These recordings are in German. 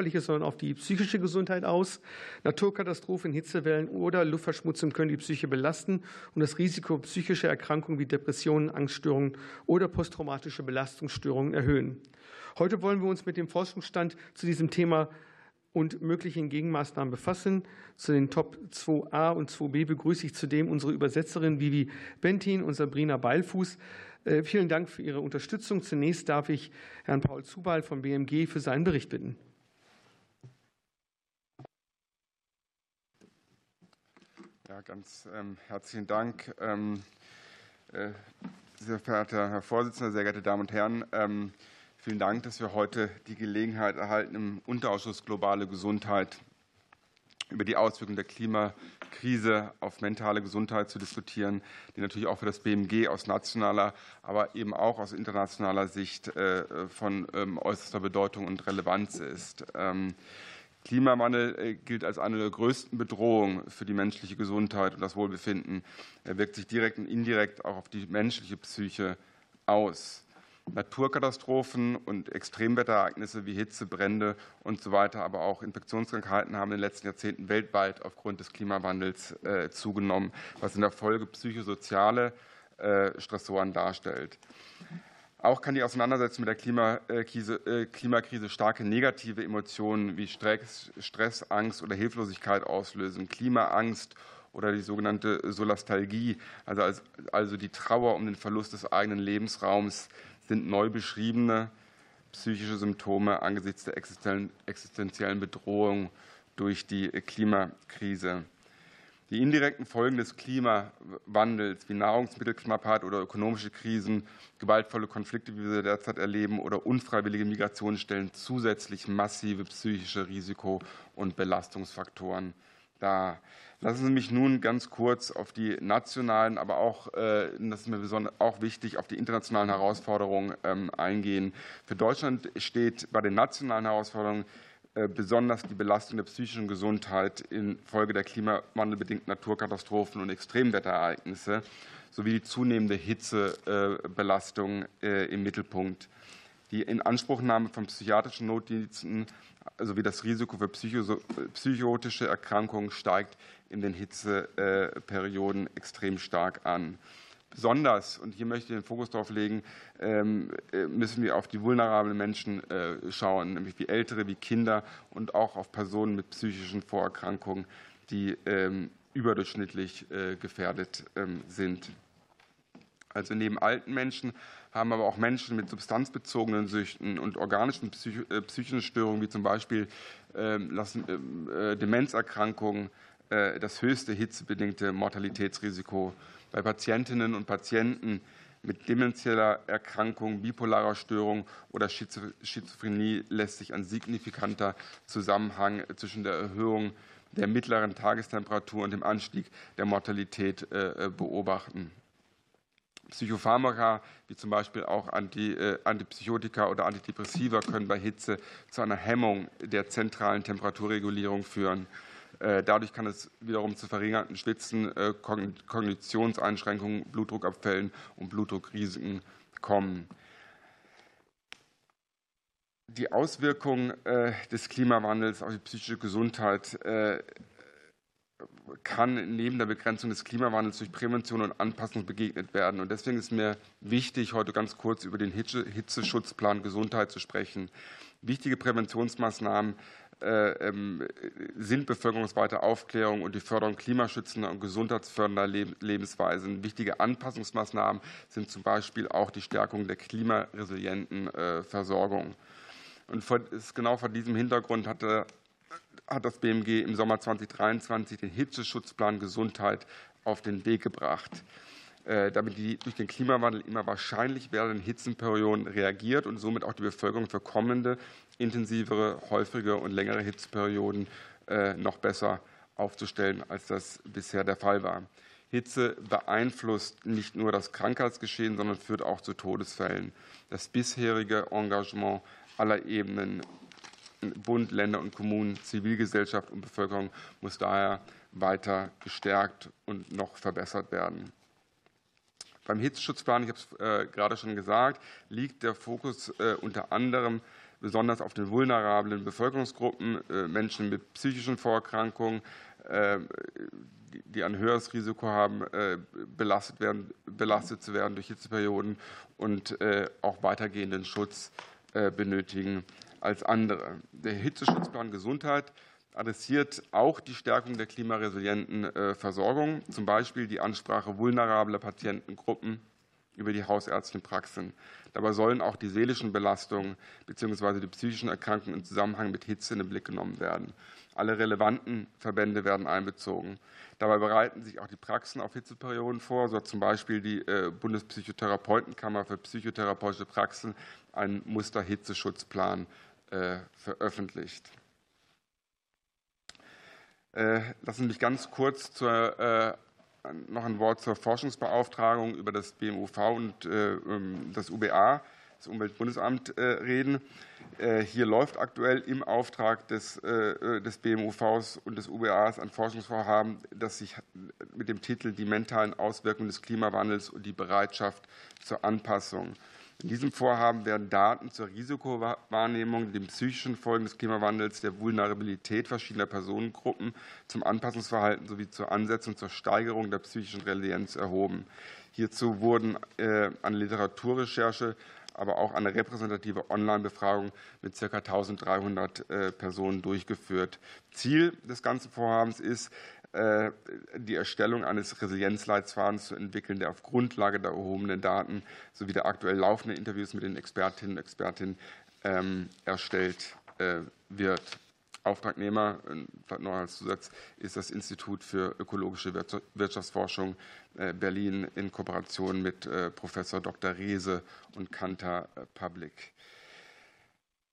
körperliche, sondern auf die psychische Gesundheit aus. Naturkatastrophen, Hitzewellen oder Luftverschmutzung können die Psyche belasten und das Risiko psychischer Erkrankungen wie Depressionen, Angststörungen oder posttraumatische Belastungsstörungen erhöhen. Heute wollen wir uns mit dem Forschungsstand zu diesem Thema und möglichen Gegenmaßnahmen befassen. Zu den Top 2a und 2b begrüße ich zudem unsere Übersetzerin Vivi Bentin und Sabrina Beilfuß. Äh, vielen Dank für Ihre Unterstützung. Zunächst darf ich Herrn Paul Zubal vom BMG für seinen Bericht bitten. Ja, ganz ähm, herzlichen Dank. Ähm, äh, sehr verehrter Herr Vorsitzender, sehr geehrte Damen und Herren. Ähm, Vielen Dank, dass wir heute die Gelegenheit erhalten, im Unterausschuss Globale Gesundheit über die Auswirkungen der Klimakrise auf mentale Gesundheit zu diskutieren, die natürlich auch für das BMG aus nationaler, aber eben auch aus internationaler Sicht äh, von ähm, äußerster Bedeutung und Relevanz ist. Klimawandel äh, gilt als eine der größten Bedrohungen für die menschliche Gesundheit und das Wohlbefinden. Er wirkt sich direkt und indirekt auch auf die menschliche Psyche aus. Naturkatastrophen und Extremwetterereignisse wie Hitze, Brände und so weiter, aber auch Infektionskrankheiten haben in den letzten Jahrzehnten weltweit aufgrund des Klimawandels äh, zugenommen, was in der Folge psychosoziale äh, Stressoren darstellt. Auch kann die Auseinandersetzung mit der Klimakrise, äh, Klimakrise starke negative Emotionen wie Stress, Stress, Angst oder Hilflosigkeit auslösen. Klimaangst oder die sogenannte Solastalgie, also, also die Trauer um den Verlust des eigenen Lebensraums, sind neu beschriebene psychische Symptome angesichts der existenziellen Bedrohung durch die Klimakrise. Die indirekten Folgen des Klimawandels wie Nahrungsmittelknappheit oder ökonomische Krisen, gewaltvolle Konflikte, wie wir sie derzeit erleben, oder unfreiwillige Migration stellen zusätzlich massive psychische Risiko- und Belastungsfaktoren dar. Lassen Sie mich nun ganz kurz auf die nationalen, aber auch, äh, das ist mir besonders auch wichtig, auf die internationalen Herausforderungen ähm, eingehen. Für Deutschland steht bei den nationalen Herausforderungen besonders die Belastung der psychischen Gesundheit infolge der klimawandelbedingten Naturkatastrophen und Extremwetterereignisse sowie die zunehmende Hitzebelastung äh, im Mittelpunkt. Die Inanspruchnahme von psychiatrischen Notdiensten sowie das Risiko für psychotische Erkrankungen steigt in den Hitzeperioden extrem stark an. Besonders, und hier möchte ich den Fokus darauf legen, ähm, äh, müssen wir auf die vulnerablen Menschen äh, schauen, nämlich wie Ältere, wie Kinder und auch auf Personen mit psychischen Vorerkrankungen, die ähm, überdurchschnittlich äh, gefährdet ähm, sind. Also neben alten Menschen haben aber auch Menschen mit substanzbezogenen Süchten und organischen psychischen Störungen, wie zum Beispiel Demenzerkrankungen, das höchste hitzebedingte Mortalitätsrisiko. Bei Patientinnen und Patienten mit demenzieller Erkrankung, bipolarer Störung oder Schizophrenie lässt sich ein signifikanter Zusammenhang zwischen der Erhöhung der mittleren Tagestemperatur und dem Anstieg der Mortalität äh, beobachten. Psychopharmaka, wie zum Beispiel auch äh, Antipsychotika oder Antidepressiva, können bei Hitze zu einer Hemmung der zentralen Temperaturregulierung führen. Äh, dadurch kann es wiederum zu verringerten Schwitzen, äh, Kognitionseinschränkungen, Blutdruckabfällen und Blutdruckrisiken kommen. Die Auswirkungen äh, des Klimawandels auf die psychische Gesundheit kann neben der Begrenzung des Klimawandels durch Prävention und Anpassung begegnet werden. Und deswegen ist mir wichtig, heute ganz kurz über den Hitzeschutzplan Gesundheit zu sprechen. Wichtige Präventionsmaßnahmen sind bevölkerungsweite Aufklärung und die Förderung klimaschützender und gesundheitsfördernder Lebensweisen. Wichtige Anpassungsmaßnahmen sind zum Beispiel auch die Stärkung der klimaresilienten äh, Versorgung. Und genau vor diesem Hintergrund hatte, hat das BMG im Sommer 2023 den Hitzeschutzplan Gesundheit auf den Weg gebracht. Äh, damit die durch den Klimawandel immer wahrscheinlich werdenden Hitzenperioden reagiert und somit auch die Bevölkerung für kommende intensivere, häufige und längere Hitzeperioden äh, noch besser aufzustellen, als das bisher der Fall war. Hitze beeinflusst nicht nur das Krankheitsgeschehen, sondern führt auch zu Todesfällen. Das bisherige Engagement aller Ebenen Bund, Länder und Kommunen, Zivilgesellschaft und Bevölkerung muss daher weiter gestärkt und noch verbessert werden. Beim Hitzeschutzplan, ich habe es äh, gerade schon gesagt, liegt der Fokus äh, unter anderem besonders auf den vulnerablen Bevölkerungsgruppen, Menschen mit psychischen Vorerkrankungen, die ein höheres Risiko haben, belastet, werden, belastet zu werden durch Hitzeperioden und auch weitergehenden Schutz benötigen als andere. Der Hitzeschutzplan Gesundheit adressiert auch die Stärkung der klimaresilienten äh, Versorgung, zum Beispiel die Ansprache vulnerabler Patientengruppen über die hausärztlichen Praxen. Dabei sollen auch die seelischen Belastungen bzw. die psychischen Erkrankungen im Zusammenhang mit Hitze in den Blick genommen werden. Alle relevanten Verbände werden einbezogen. Dabei bereiten sich auch die Praxen auf Hitzeperioden vor. So hat zum Beispiel die äh, Bundespsychotherapeutenkammer für psychotherapeutische Praxen einen Muster-Hitzeschutzplan äh, veröffentlicht. Äh, lassen Sie mich ganz kurz zur, noch ein Wort zur Forschungsbeauftragung über das BMUV und äh, ähm, das UBA, das Umweltbundesamt, reden. Hier läuft aktuell im Auftrag des, des BMUVs und des UBAs ein Forschungsvorhaben, das sich mit dem Titel Die mentalen Auswirkungen des Klimawandels und die Bereitschaft zur Anpassung in diesem Vorhaben werden Daten zur Risikowahrnehmung, den psychischen Folgen des Klimawandels, der Vulnerabilität verschiedener Personengruppen, zum Anpassungsverhalten sowie zur Ansetzung zur Steigerung der psychischen Resilienz erhoben. Hierzu wurden äh, eine Literaturrecherche, aber auch eine repräsentative Online-Befragung mit ca. 1300 äh, Personen durchgeführt. Ziel des ganzen Vorhabens ist, die Erstellung eines Resilienzleitfadens zu entwickeln, der auf Grundlage der erhobenen Daten sowie der aktuell laufenden Interviews mit den Expertinnen und Expertinnen ähm, erstellt äh, wird. Auftragnehmer, vielleicht noch als Zusatz, ist das Institut für ökologische Wirtschaftsforschung äh, Berlin in Kooperation mit Professor Dr. Reese und Kantar Public.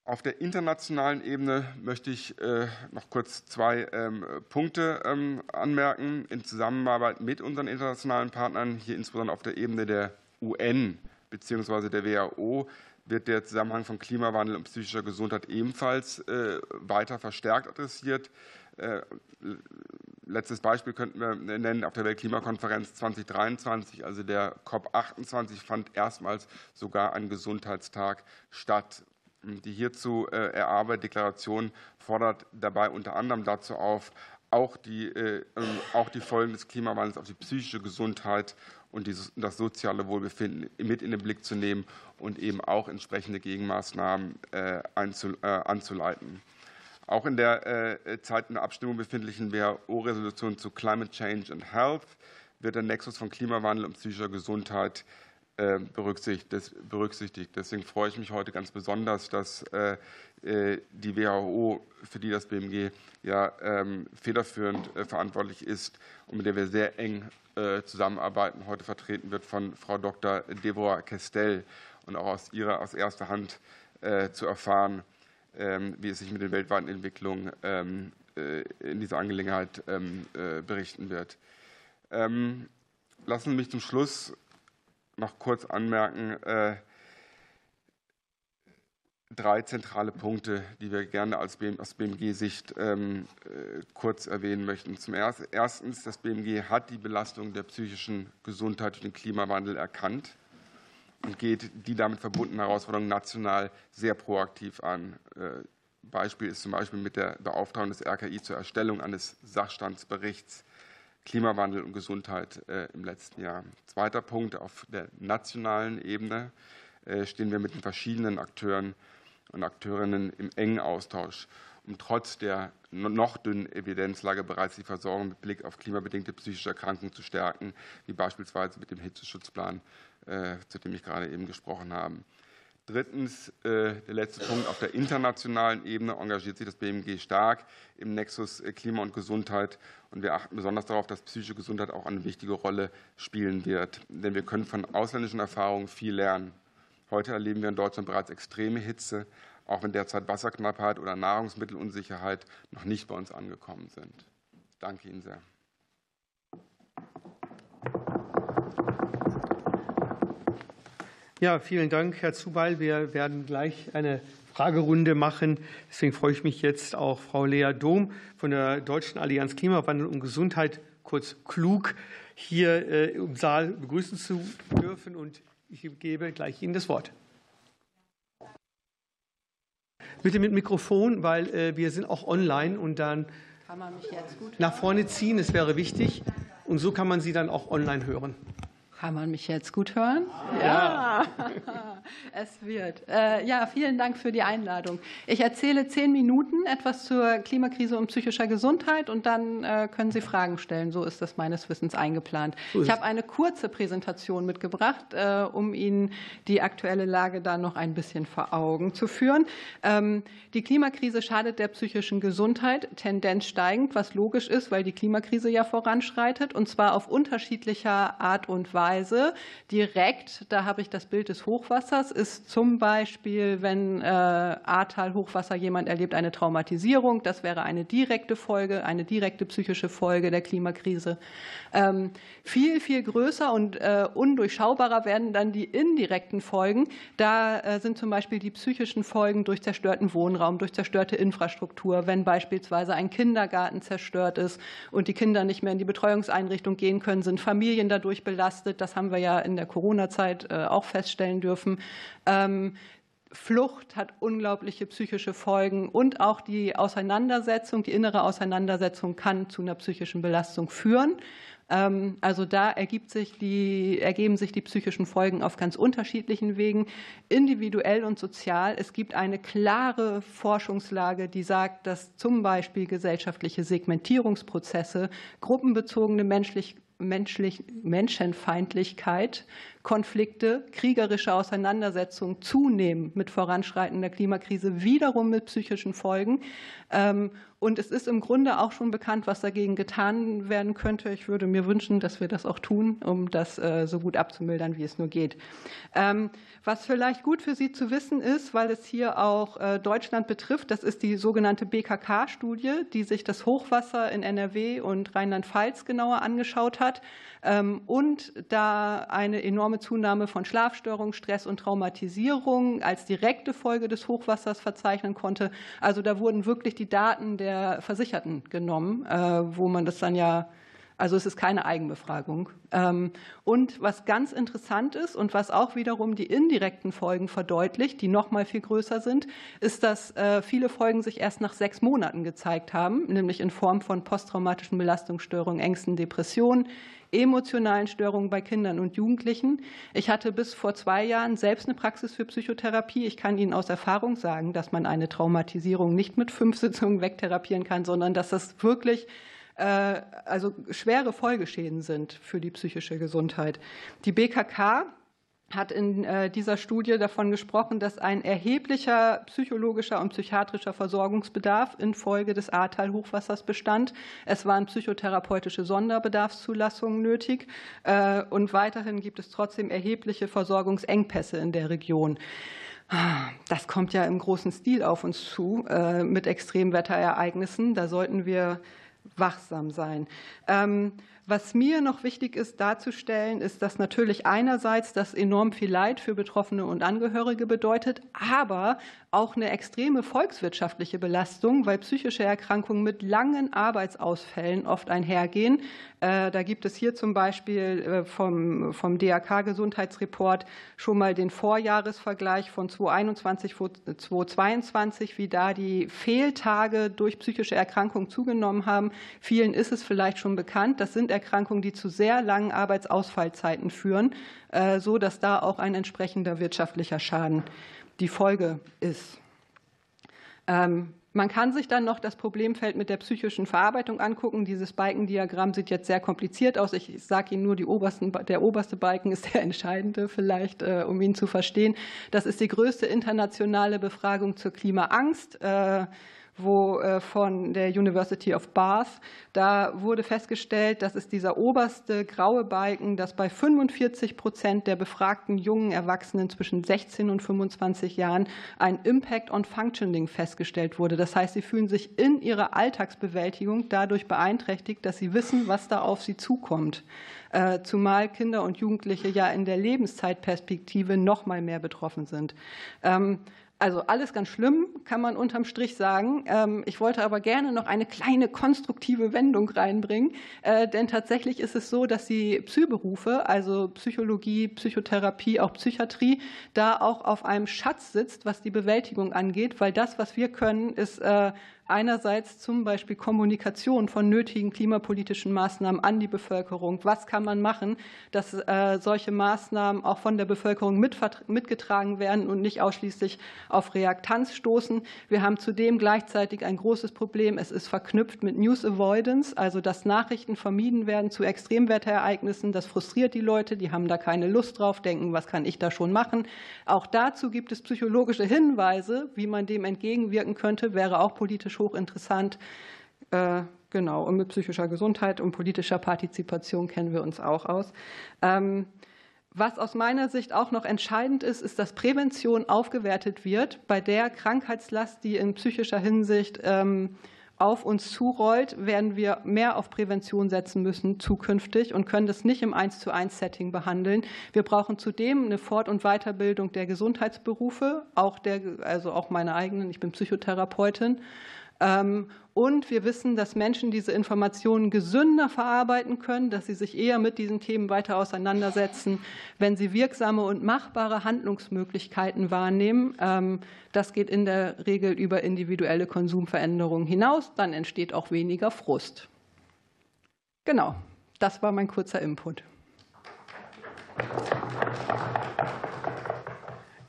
Auf der internationalen Ebene möchte ich äh, noch kurz zwei ähm, Punkte ähm, anmerken. In Zusammenarbeit mit unseren internationalen Partnern, hier insbesondere auf der Ebene der UN bzw. der WHO, wird der Zusammenhang von Klimawandel und psychischer Gesundheit ebenfalls äh, weiter verstärkt adressiert. Äh, letztes Beispiel könnten wir nennen, auf der Weltklimakonferenz 2023, also der COP28, fand erstmals sogar ein Gesundheitstag statt. Die hierzu äh, erarbeitete Deklaration fordert dabei unter anderem dazu auf, auch die, äh, ähm, auch die Folgen des Klimawandels auf die psychische Gesundheit und das soziale Wohlbefinden mit in den Blick zu nehmen und eben auch entsprechende Gegenmaßnahmen äh, anzuleiten. Auch in der Zeit der Abstimmung befindlichen WHO-Resolution zu Climate Change and Health wird der Nexus von Klimawandel und psychischer Gesundheit berücksichtigt. Deswegen freue ich mich heute ganz besonders, dass äh, äh, die WHO, für die das BMG ja ähm, federführend verantwortlich ist und mit der wir sehr eng zusammenarbeiten, heute vertreten wird von Frau Dr. Deborah Kestel und auch aus ihrer aus erster Hand zu erfahren, ähm, wie es sich mit den weltweiten Entwicklungen ähm, in dieser Angelegenheit berichten wird. Lassen Sie mich zum Schluss noch kurz anmerken, äh, drei zentrale Punkte, die wir gerne als BM, aus BMG-Sicht ähm, äh, kurz erwähnen möchten. Zum Ersten, das BMG hat die Belastung der psychischen Gesundheit durch den Klimawandel erkannt und geht die damit verbundenen Herausforderungen national sehr proaktiv an. Äh, Beispiel ist zum Beispiel mit der Beauftragung des RKI zur Erstellung eines Sachstandsberichts Klimawandel und Gesundheit äh, im letzten Jahr. Zweiter Punkt, auf der nationalen Ebene äh, stehen wir mit den verschiedenen Akteuren und Akteurinnen im engen Austausch, um trotz der noch dünnen Evidenzlage bereits die Versorgung mit Blick auf klimabedingte psychische Erkrankungen zu stärken, wie beispielsweise mit dem Hitzeschutzplan, äh, zu dem ich gerade eben gesprochen habe. Drittens, äh, der letzte Punkt, auf der internationalen Ebene engagiert sich das BMG stark im Nexus äh, Klima und Gesundheit. Und wir achten besonders darauf, dass psychische Gesundheit auch eine wichtige Rolle spielen wird. Denn wir können von ausländischen Erfahrungen viel lernen. Heute erleben wir in Deutschland bereits extreme Hitze, auch wenn derzeit Wasserknappheit oder Nahrungsmittelunsicherheit noch nicht bei uns angekommen sind. Danke Ihnen sehr. Ja, vielen Dank, Herr Zubeil. Wir werden gleich eine Fragerunde machen. Deswegen freue ich mich jetzt auch Frau Lea Dom von der Deutschen Allianz Klimawandel und Gesundheit, kurz klug, hier äh, im Saal begrüßen zu dürfen. Und ich gebe gleich Ihnen das Wort. Bitte mit Mikrofon, weil äh, wir sind auch online und dann kann man mich jetzt gut nach vorne ziehen, das wäre wichtig. Und so kann man Sie dann auch online hören. Kann man mich jetzt gut hören? Ja, es wird. Äh, ja, vielen Dank für die Einladung. Ich erzähle zehn Minuten etwas zur Klimakrise und psychischer Gesundheit und dann äh, können Sie Fragen stellen. So ist das meines Wissens eingeplant. Ich habe eine kurze Präsentation mitgebracht, äh, um Ihnen die aktuelle Lage da noch ein bisschen vor Augen zu führen. Ähm, die Klimakrise schadet der psychischen Gesundheit, Tendenz steigend, was logisch ist, weil die Klimakrise ja voranschreitet und zwar auf unterschiedlicher Art und Weise. Weise direkt, da habe ich das Bild des Hochwassers, ist zum Beispiel, wenn äh, Ahrtal Hochwasser jemand erlebt, eine Traumatisierung. Das wäre eine direkte Folge, eine direkte psychische Folge der Klimakrise. Ähm, viel, viel größer und äh, undurchschaubarer werden dann die indirekten Folgen. Da äh, sind zum Beispiel die psychischen Folgen durch zerstörten Wohnraum, durch zerstörte Infrastruktur, wenn beispielsweise ein Kindergarten zerstört ist und die Kinder nicht mehr in die Betreuungseinrichtung gehen können, sind Familien dadurch belastet das haben wir ja in der Corona-Zeit äh, auch feststellen dürfen. Ähm, Flucht hat unglaubliche psychische Folgen und auch die Auseinandersetzung, die innere Auseinandersetzung kann zu einer psychischen Belastung führen. Ähm, also da ergibt sich die, ergeben sich die psychischen Folgen auf ganz unterschiedlichen Wegen, individuell und sozial. Es gibt eine klare Forschungslage, die sagt, dass zum Beispiel gesellschaftliche Segmentierungsprozesse, gruppenbezogene menschlich menschlich, Menschenfeindlichkeit, Konflikte, kriegerische Auseinandersetzungen zunehmen mit voranschreitender Klimakrise, wiederum mit psychischen Folgen. Ähm, und es ist im Grunde auch schon bekannt, was dagegen getan werden könnte. Ich würde mir wünschen, dass wir das auch tun, um das äh, so gut abzumildern, wie es nur geht. Ähm, was vielleicht gut für Sie zu wissen ist, weil es hier auch äh, Deutschland betrifft, das ist die sogenannte BKK-Studie, die sich das Hochwasser in NRW und Rheinland-Pfalz genauer angeschaut hat ähm, und da eine enorme Zunahme von Schlafstörungen, Stress und Traumatisierung als direkte Folge des Hochwassers verzeichnen konnte. Also da wurden wirklich die Daten der Versicherten genommen, äh, wo man das dann ja also es ist keine Eigenbefragung. Ähm, und was ganz interessant ist und was auch wiederum die indirekten Folgen verdeutlicht, die noch mal viel größer sind, ist, dass äh, viele Folgen sich erst nach sechs Monaten gezeigt haben, nämlich in Form von posttraumatischen Belastungsstörungen, Ängsten, Depressionen, emotionalen Störungen bei Kindern und Jugendlichen. Ich hatte bis vor zwei Jahren selbst eine Praxis für Psychotherapie. Ich kann Ihnen aus Erfahrung sagen, dass man eine Traumatisierung nicht mit fünf Sitzungen wegtherapieren kann, sondern dass das wirklich also schwere Folgeschäden sind für die psychische Gesundheit. Die BKK hat in äh, dieser Studie davon gesprochen, dass ein erheblicher psychologischer und psychiatrischer Versorgungsbedarf infolge des Ahrtal-Hochwassers bestand. Es waren psychotherapeutische Sonderbedarfszulassungen nötig äh, und weiterhin gibt es trotzdem erhebliche Versorgungsengpässe in der Region. Das kommt ja im großen Stil auf uns zu mit Extremwetterereignissen. Da sollten wir wachsam sein. Ähm, was mir noch wichtig ist darzustellen, ist, dass natürlich einerseits das enorm viel Leid für Betroffene und Angehörige bedeutet, aber auch eine extreme volkswirtschaftliche Belastung, weil psychische Erkrankungen mit langen Arbeitsausfällen oft einhergehen. Äh, da gibt es hier zum Beispiel äh, vom, vom DRK-Gesundheitsreport schon mal den Vorjahresvergleich von 2021 2022, wie da die Fehltage durch psychische Erkrankungen zugenommen haben. Vielen ist es vielleicht schon bekannt. Das sind Erkrankungen, die zu sehr langen Arbeitsausfallzeiten führen, äh, so dass da auch ein entsprechender wirtschaftlicher Schaden die Folge ist. Ähm, man kann sich dann noch das Problemfeld mit der psychischen Verarbeitung angucken. Dieses Balkendiagramm sieht jetzt sehr kompliziert aus. Ich sage Ihnen nur, obersten, der oberste Balken ist der entscheidende, vielleicht, äh, um ihn zu verstehen. Das ist die größte internationale Befragung zur Klimaangst. Äh, wo äh, von der University of Bath. Da wurde festgestellt, dass es dieser oberste graue Balken, dass bei 45 Prozent der befragten jungen Erwachsenen zwischen 16 und 25 Jahren ein Impact on Functioning festgestellt wurde. Das heißt, sie fühlen sich in ihrer Alltagsbewältigung dadurch beeinträchtigt, dass sie wissen, was da auf sie zukommt. Äh, zumal Kinder und Jugendliche ja in der Lebenszeitperspektive noch mal mehr betroffen sind. Also alles ganz schlimm, kann man unterm Strich sagen. Ähm, ich wollte aber gerne noch eine kleine konstruktive Wendung reinbringen, äh, denn tatsächlich ist es so, dass die Psyberufe, also Psychologie, Psychotherapie, auch Psychiatrie, da auch auf einem Schatz sitzt, was die Bewältigung angeht, weil das, was wir können, ist äh, einerseits zum Beispiel Kommunikation von nötigen klimapolitischen Maßnahmen an die Bevölkerung. Was kann man machen, dass äh, solche Maßnahmen auch von der Bevölkerung mitgetragen werden und nicht ausschließlich auf Reaktanz stoßen? Wir haben zudem gleichzeitig ein großes Problem. Es ist verknüpft mit News Avoidance, also dass Nachrichten vermieden werden zu Extremwetterereignissen. Das frustriert die Leute, die haben da keine Lust drauf, denken, was kann ich da schon machen? Auch dazu gibt es psychologische Hinweise, wie man dem entgegenwirken könnte, wäre auch politisch hochinteressant. Äh, genau, und mit psychischer Gesundheit und politischer Partizipation kennen wir uns auch aus. Ähm, was aus meiner Sicht auch noch entscheidend ist, ist, dass Prävention aufgewertet wird bei der Krankheitslast, die in psychischer Hinsicht ähm, auf uns zurollt, werden wir mehr auf Prävention setzen müssen zukünftig und können das nicht im 1 zu 1 Setting behandeln. Wir brauchen zudem eine Fort- und Weiterbildung der Gesundheitsberufe, auch der, also auch meine eigenen, ich bin Psychotherapeutin und wir wissen, dass Menschen diese Informationen gesünder verarbeiten können, dass sie sich eher mit diesen Themen weiter auseinandersetzen, wenn sie wirksame und machbare Handlungsmöglichkeiten wahrnehmen. Ähm, das geht in der Regel über individuelle Konsumveränderungen hinaus. Dann entsteht auch weniger Frust. Genau, das war mein kurzer Input.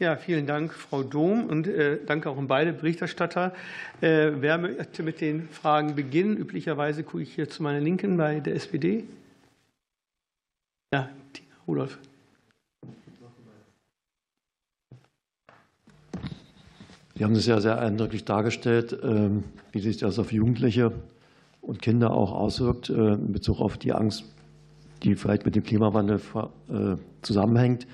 Ja, vielen Dank, Frau Dom, und äh, danke auch an beide Berichterstatter. Äh, wer möchte mit den Fragen beginnen? Üblicherweise gucke ich hier zu meiner Linken bei der SPD. Ja, Tina Rudolph. Sie haben es ja sehr eindrücklich dargestellt, ähm, wie sich das auf Jugendliche und Kinder auch auswirkt äh, in Bezug auf die Angst, die vielleicht mit dem Klimawandel zusammenhängt.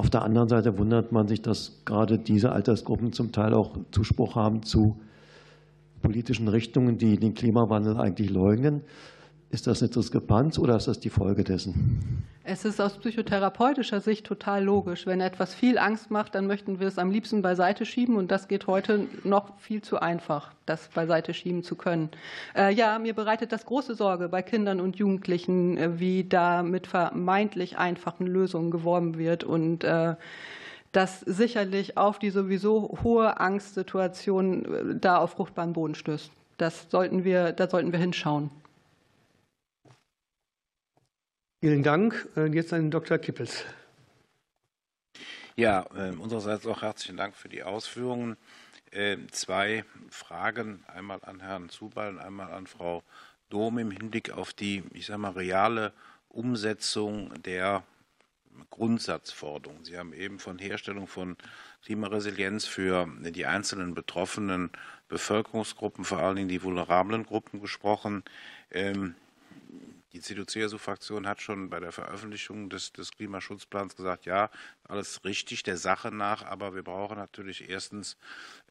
Auf der anderen Seite wundert man sich, dass gerade diese Altersgruppen zum Teil auch Zuspruch haben zu politischen Richtungen, die den Klimawandel eigentlich leugnen. Ist das eine Diskrepanz oder ist das die Folge dessen? Es ist aus psychotherapeutischer Sicht total logisch. Wenn etwas viel Angst macht, dann möchten wir es am liebsten beiseite schieben. Und das geht heute noch viel zu einfach, das beiseite schieben zu können. Äh, ja, mir bereitet das große Sorge bei Kindern und Jugendlichen, äh, wie da mit vermeintlich einfachen Lösungen geworben wird und äh, das sicherlich auf die sowieso hohe Angstsituation da auf fruchtbaren Boden stößt. Das sollten wir, da sollten wir hinschauen. Vielen Dank. Jetzt an Dr. Kippels. Ja, ähm, unsererseits auch herzlichen Dank für die Ausführungen. Ähm, zwei Fragen, einmal an Herrn Zubal und einmal an Frau Dom im Hinblick auf die, ich sage mal, reale Umsetzung der Grundsatzforderungen. Sie haben eben von Herstellung von Klimaresilienz für die einzelnen betroffenen Bevölkerungsgruppen, vor allen Dingen die vulnerablen Gruppen gesprochen. Die CDU-CSU-Fraktion hat schon bei der Veröffentlichung des, des, Klimaschutzplans gesagt, ja, alles richtig der Sache nach, aber wir brauchen natürlich erstens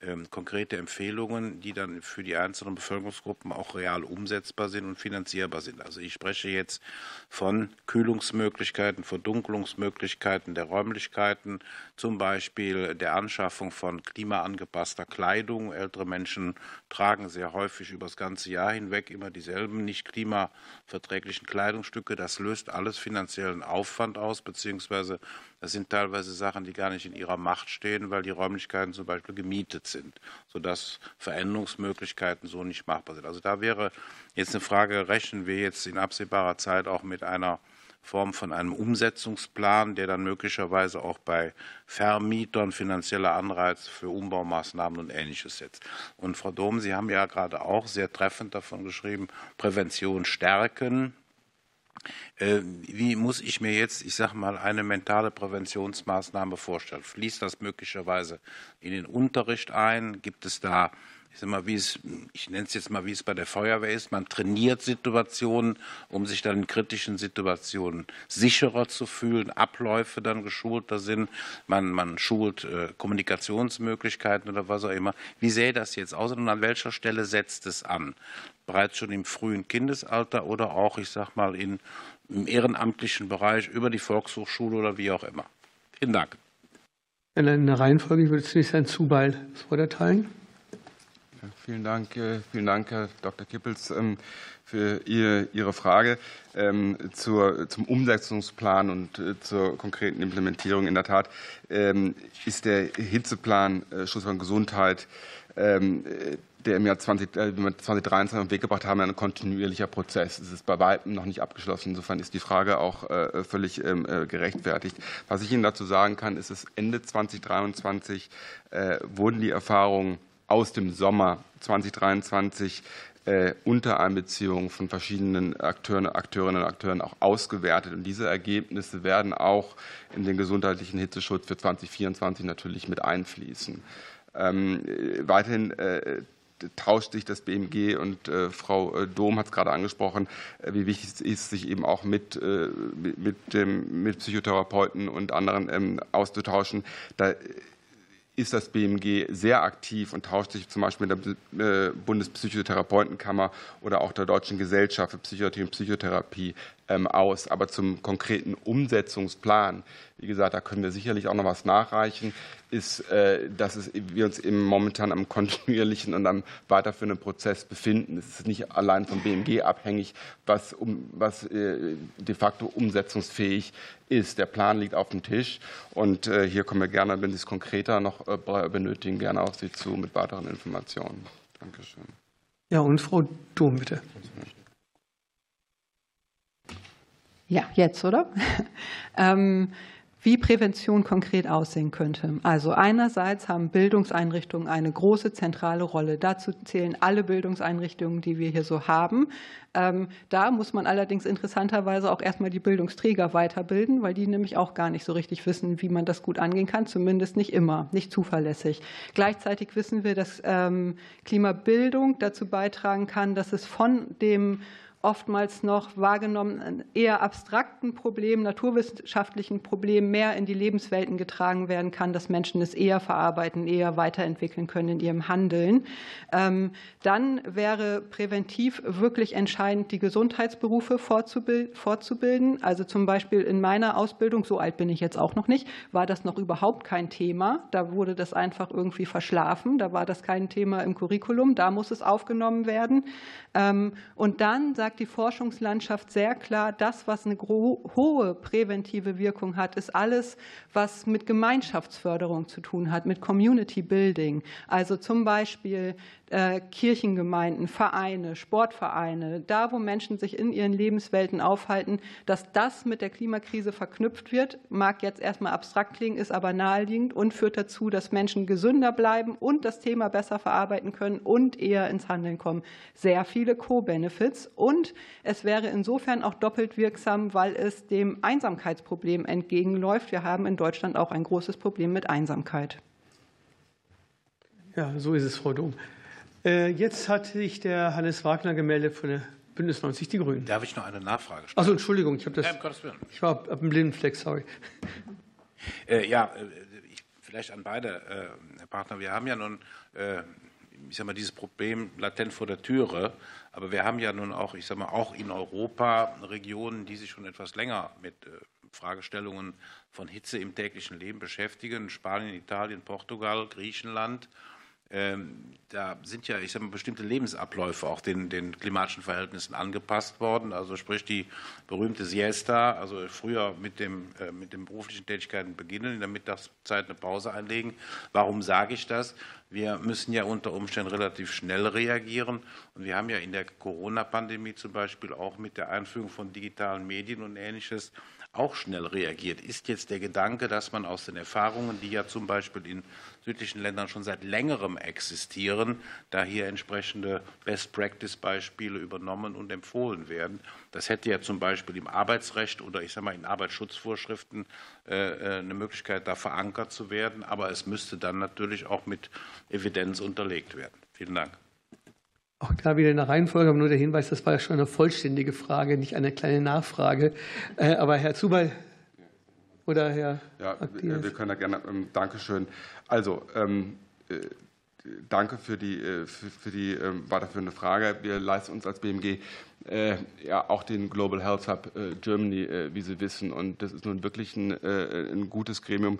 ähm, konkrete Empfehlungen, die dann für die einzelnen Bevölkerungsgruppen auch real umsetzbar sind und finanzierbar sind. Also ich spreche jetzt von Kühlungsmöglichkeiten, Verdunkelungsmöglichkeiten der Räumlichkeiten, zum Beispiel der Anschaffung von klimaangepasster Kleidung. Ältere Menschen tragen sehr häufig über das ganze Jahr hinweg immer dieselben nicht klimaverträglichen Kleidungsstücke. Das löst alles finanziellen Aufwand aus, beziehungsweise das sind teilweise Sachen, die gar nicht in ihrer Macht stehen, weil die Räumlichkeiten zum Beispiel gemietet sind, sodass Veränderungsmöglichkeiten so nicht machbar sind. Also da wäre jetzt eine Frage, rechnen wir jetzt in absehbarer Zeit auch mit einer Form von einem Umsetzungsplan, der dann möglicherweise auch bei Vermietern finanzielle Anreize für Umbaumaßnahmen und Ähnliches setzt. Und Frau Dom, Sie haben ja gerade auch sehr treffend davon geschrieben, Prävention stärken. Äh, wie muss ich mir jetzt, ich sage mal, eine mentale Präventionsmaßnahme vorstellen? Fließt das möglicherweise in den Unterricht ein? Gibt es da, ich mal, es, ich nenne es jetzt mal, wie es bei der Feuerwehr ist, man trainiert Situationen, um sich dann in kritischen Situationen sicherer zu fühlen, Abläufe dann geschulter sind, man, man schult äh, Kommunikationsmöglichkeiten oder was auch immer. Wie sähe das jetzt aus und an welcher Stelle setzt es an? bereits schon im frühen Kindesalter oder auch, ich sage mal, in, im ehrenamtlichen Bereich über die Volkshochschule oder wie auch immer. Vielen Dank. In der Reihenfolge würde es zunächst Herrn Zubeil das Wort erteilen. Vielen Dank, äh, vielen Dank, Herr Dr. Kippels, ähm, für Ihre Frage ähm, zum Umsetzungsplan und äh, zur konkreten Implementierung. In der Tat ähm, ist der Hitzeplan Schutz von Gesundheit der im Jahr 20, äh, 2023 auf den Weg gebracht haben, ein kontinuierlicher Prozess. Es ist bei weitem noch nicht abgeschlossen. Insofern ist die Frage auch äh, völlig äh, gerechtfertigt. Was ich Ihnen dazu sagen kann, ist, dass Ende 2023 äh, wurden die Erfahrungen aus dem Sommer 2023 äh, unter Einbeziehung von verschiedenen Akteuren, Akteurinnen und Akteuren auch ausgewertet. Und diese Ergebnisse werden auch in den gesundheitlichen Hitzeschutz für 2024 natürlich mit einfließen. Ähm, weiterhin äh, tauscht sich das BMG und äh, Frau äh, Dom hat es gerade angesprochen, wie wichtig es ist, sich eben auch mit, mit, dem, mit Psychotherapeuten und anderen ähm, auszutauschen. Da ist das BMG sehr aktiv und tauscht sich zum Beispiel mit der äh, Bundespsychotherapeutenkammer oder auch der Deutschen Gesellschaft für Psychiatrie und Psychotherapie aus. Aber zum konkreten Umsetzungsplan, wie gesagt, da können wir sicherlich auch noch was nachreichen, ist, äh, dass wir uns eben momentan am kontinuierlichen und am weiterführenden Prozess befinden. Es ist nicht allein vom BMG abhängig, was, was äh, de facto umsetzungsfähig ist. Der Plan liegt auf dem Tisch und hier kommen wir gerne, wenn Sie es konkreter noch benötigen, gerne auf Sie zu mit weiteren Informationen. Dankeschön. Ja, und Frau Dom, bitte. Ja, jetzt, oder? ähm, wie Prävention konkret aussehen könnte. Also einerseits haben Bildungseinrichtungen eine große zentrale Rolle. Dazu zählen alle Bildungseinrichtungen, die wir hier so haben. Ähm, da muss man allerdings interessanterweise auch erstmal die Bildungsträger weiterbilden, weil die nämlich auch gar nicht so richtig wissen, wie man das gut angehen kann, zumindest nicht immer, nicht zuverlässig. Gleichzeitig wissen wir, dass ähm, Klimabildung dazu beitragen kann, dass es von dem oftmals noch wahrgenommen eher abstrakten Problemen, naturwissenschaftlichen Problemen mehr in die Lebenswelten getragen werden kann, dass Menschen es eher verarbeiten, eher weiterentwickeln können in ihrem Handeln. Ähm, dann wäre präventiv wirklich entscheidend, die Gesundheitsberufe fortzubilden. Also zum Beispiel in meiner Ausbildung, so alt bin ich jetzt auch noch nicht, war das noch überhaupt kein Thema. Da wurde das einfach irgendwie verschlafen. Da war das kein Thema im Curriculum. Da muss es aufgenommen werden. Ähm, und dann sagt die Forschungslandschaft sehr klar, das, was eine hohe präventive Wirkung hat, ist alles, was mit Gemeinschaftsförderung zu tun hat, mit Community Building. Also zum Beispiel äh, Kirchengemeinden, Vereine, Sportvereine, da, wo Menschen sich in ihren Lebenswelten aufhalten, dass das mit der Klimakrise verknüpft wird, mag jetzt erstmal abstrakt klingen, ist aber naheliegend und führt dazu, dass Menschen gesünder bleiben und das Thema besser verarbeiten können und eher ins Handeln kommen. Sehr viele Co-Benefits und es wäre insofern auch doppelt wirksam, weil es dem Einsamkeitsproblem entgegenläuft. Wir haben in Deutschland auch ein großes Problem mit Einsamkeit. Ja, so ist es, Frau Dom. Äh, jetzt hat sich der Hannes Wagner gemeldet von der Bündnis 90 Die Grünen. Darf ich noch eine Nachfrage stellen? Also Entschuldigung, ich habe das. Ja, ich war ab dem Blindenfleck, sorry. Äh, ja, äh, ich, vielleicht an beide äh, Partner. Wir haben ja nun, ich sag mal, dieses Problem latent vor der Türe. Aber wir haben ja nun auch, ich sag mal, auch in Europa Regionen, die sich schon etwas länger mit äh, Fragestellungen von Hitze im täglichen Leben beschäftigen. Spanien, Italien, Portugal, Griechenland. Ähm, da sind ja, ich sage mal, bestimmte Lebensabläufe auch den, den klimatischen Verhältnissen angepasst worden. Also sprich die berühmte Siesta, also früher mit dem, äh, mit den beruflichen Tätigkeiten beginnen, in der Mittagszeit eine Pause einlegen. Warum sage ich das? Wir müssen ja unter Umständen relativ schnell reagieren. Und wir haben ja in der Corona-Pandemie zum Beispiel auch mit der Einführung von digitalen Medien und Ähnliches auch schnell reagiert. Ist jetzt der Gedanke, dass man aus den Erfahrungen, die ja zum Beispiel in südlichen Ländern schon seit längerem existieren, da hier entsprechende Best-Practice-Beispiele übernommen und empfohlen werden. Das hätte ja zum Beispiel im Arbeitsrecht oder ich sage mal in Arbeitsschutzvorschriften äh, äh, eine Möglichkeit, da verankert zu werden. Aber es müsste dann natürlich auch mit Evidenz unterlegt werden. Vielen Dank. Auch da wieder in der Reihenfolge, aber nur der Hinweis, das war ja schon eine vollständige Frage, nicht eine kleine Nachfrage. Äh, aber Herr Zubal oder Herr Ja, Aktives. wir können da gerne, ähm, Dankeschön. Also, ähm, äh, danke für die, für, für die ähm, weiterführende Frage. Wir leisten uns als BMG ja auch den Global Health Hub Germany, wie Sie wissen. Und das ist nun wirklich ein, ein gutes Gremium,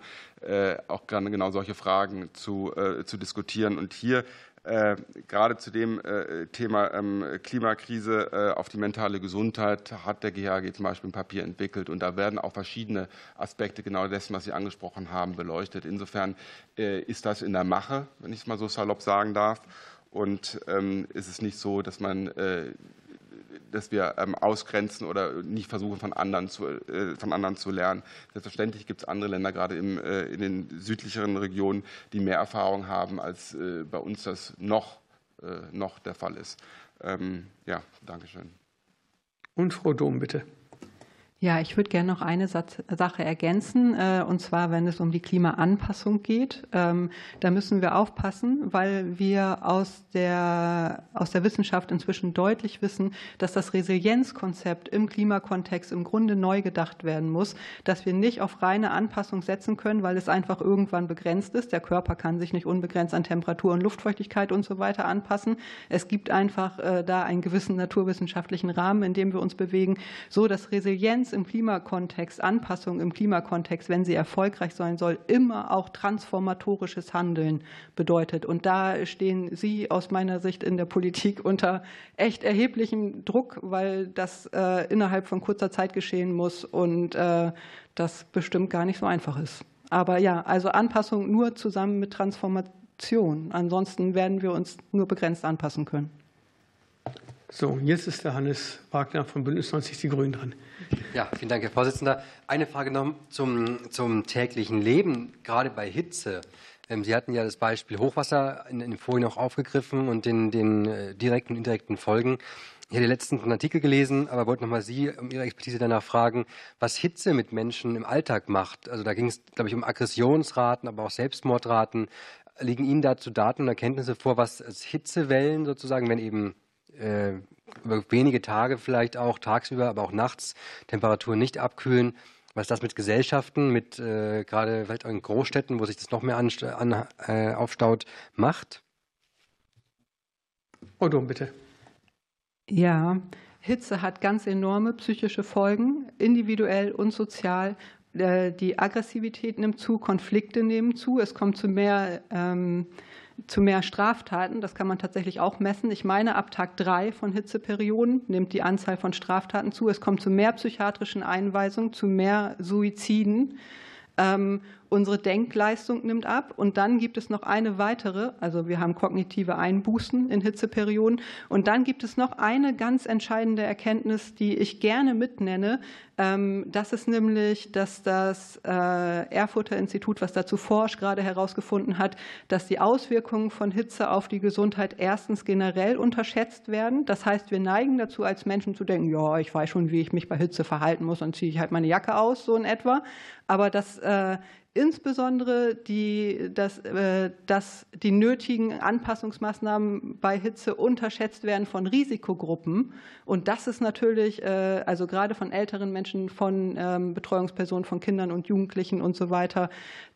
auch gerne genau solche Fragen zu, zu diskutieren. Und hier äh, gerade zu dem äh, Thema ähm, Klimakrise äh, auf die mentale Gesundheit hat der GHG zum Beispiel ein Papier entwickelt. Und da werden auch verschiedene Aspekte genau dessen, was Sie angesprochen haben, beleuchtet. Insofern ist das in der Mache, wenn ich es mal so salopp sagen darf. Und ähm, ist es nicht so, dass man dass wir ähm, ausgrenzen oder nicht versuchen, von anderen zu, äh, von anderen zu lernen. Selbstverständlich gibt es andere Länder, gerade im, äh, in den südlicheren Regionen, die mehr Erfahrung haben, als äh, bei uns das noch, noch der Fall ist. Ähm, ja, danke schön. Und Frau Dom, bitte. Ja, ich würde gerne noch eine Sache ergänzen, äh, und zwar, wenn es um die Klimaanpassung geht. Ähm, da müssen wir aufpassen, weil wir aus der, aus der Wissenschaft inzwischen deutlich wissen, dass das Resilienzkonzept im Klimakontext im Grunde neu gedacht werden muss, dass wir nicht auf reine Anpassung setzen können, weil es einfach irgendwann begrenzt ist. Der Körper kann sich nicht unbegrenzt an Temperatur und Luftfeuchtigkeit und so weiter anpassen. Es gibt einfach äh, da einen gewissen naturwissenschaftlichen Rahmen, in dem wir uns bewegen, so dass Resilienz Resilienz im Klimakontext, Anpassung im Klimakontext, wenn sie erfolgreich sein soll, immer auch transformatorisches Handeln bedeutet. Und da stehen Sie aus meiner Sicht in der Politik unter echt erheblichem Druck, weil das äh, innerhalb von kurzer Zeit geschehen muss und äh, das bestimmt gar nicht so einfach ist. Aber ja, also Anpassung nur zusammen mit Transformation. Ansonsten werden wir uns nur begrenzt anpassen können. So, jetzt ist der Hannes Wagner von Bündnis 90 Die Grünen dran. Ja, vielen Dank, Herr Vorsitzender. Eine Frage noch zum, zum täglichen Leben, gerade bei Hitze. Ähm, Sie hatten ja das Beispiel Hochwasser in, den Folien auch aufgegriffen und den, den äh, direkten und indirekten Folgen. Ich hatte letztens einen Artikel gelesen, aber wollte nochmal Sie um Ihre Expertise danach fragen, was Hitze mit Menschen im Alltag macht. Also da ging es, glaube ich, um Aggressionsraten, aber auch Selbstmordraten. Liegen Ihnen dazu Daten und Erkenntnisse vor, was Hitzewellen sozusagen, wenn eben äh, über wenige Tage vielleicht auch tagsüber, aber auch nachts Temperaturen nicht abkühlen. Was das mit Gesellschaften, mit äh, gerade vielleicht auch in Großstädten, wo sich das noch mehr an, an, äh, aufstaut, macht? Odom, bitte. Ja, Hitze hat ganz enorme psychische Folgen, individuell und sozial. Äh, die Aggressivität nimmt zu, Konflikte nehmen zu, es kommt zu mehr ähm, zu mehr Straftaten. Das kann man tatsächlich auch messen. Ich meine, ab Tag drei von Hitzeperioden nimmt die Anzahl von Straftaten zu. Es kommt zu mehr psychiatrischen Einweisungen, zu mehr Suiziden. Unsere Denkleistung nimmt ab und dann gibt es noch eine weitere, also wir haben kognitive Einbußen in Hitzeperioden und dann gibt es noch eine ganz entscheidende Erkenntnis, die ich gerne mitnenne. Ähm, das ist nämlich, dass das äh, Erfurter Institut, was dazu forscht, gerade herausgefunden hat, dass die Auswirkungen von Hitze auf die Gesundheit erstens generell unterschätzt werden. Das heißt, wir neigen dazu, als Menschen zu denken, ja, ich weiß schon, wie ich mich bei Hitze verhalten muss, dann ziehe ich halt meine Jacke aus, so in etwa. Aber das äh, insbesondere die, dass, äh, dass die nötigen Anpassungsmaßnahmen bei Hitze unterschätzt werden von Risikogruppen. Und das ist natürlich, äh, also gerade von älteren Menschen, von ähm, Betreuungspersonen, von Kindern und Jugendlichen und so weiter,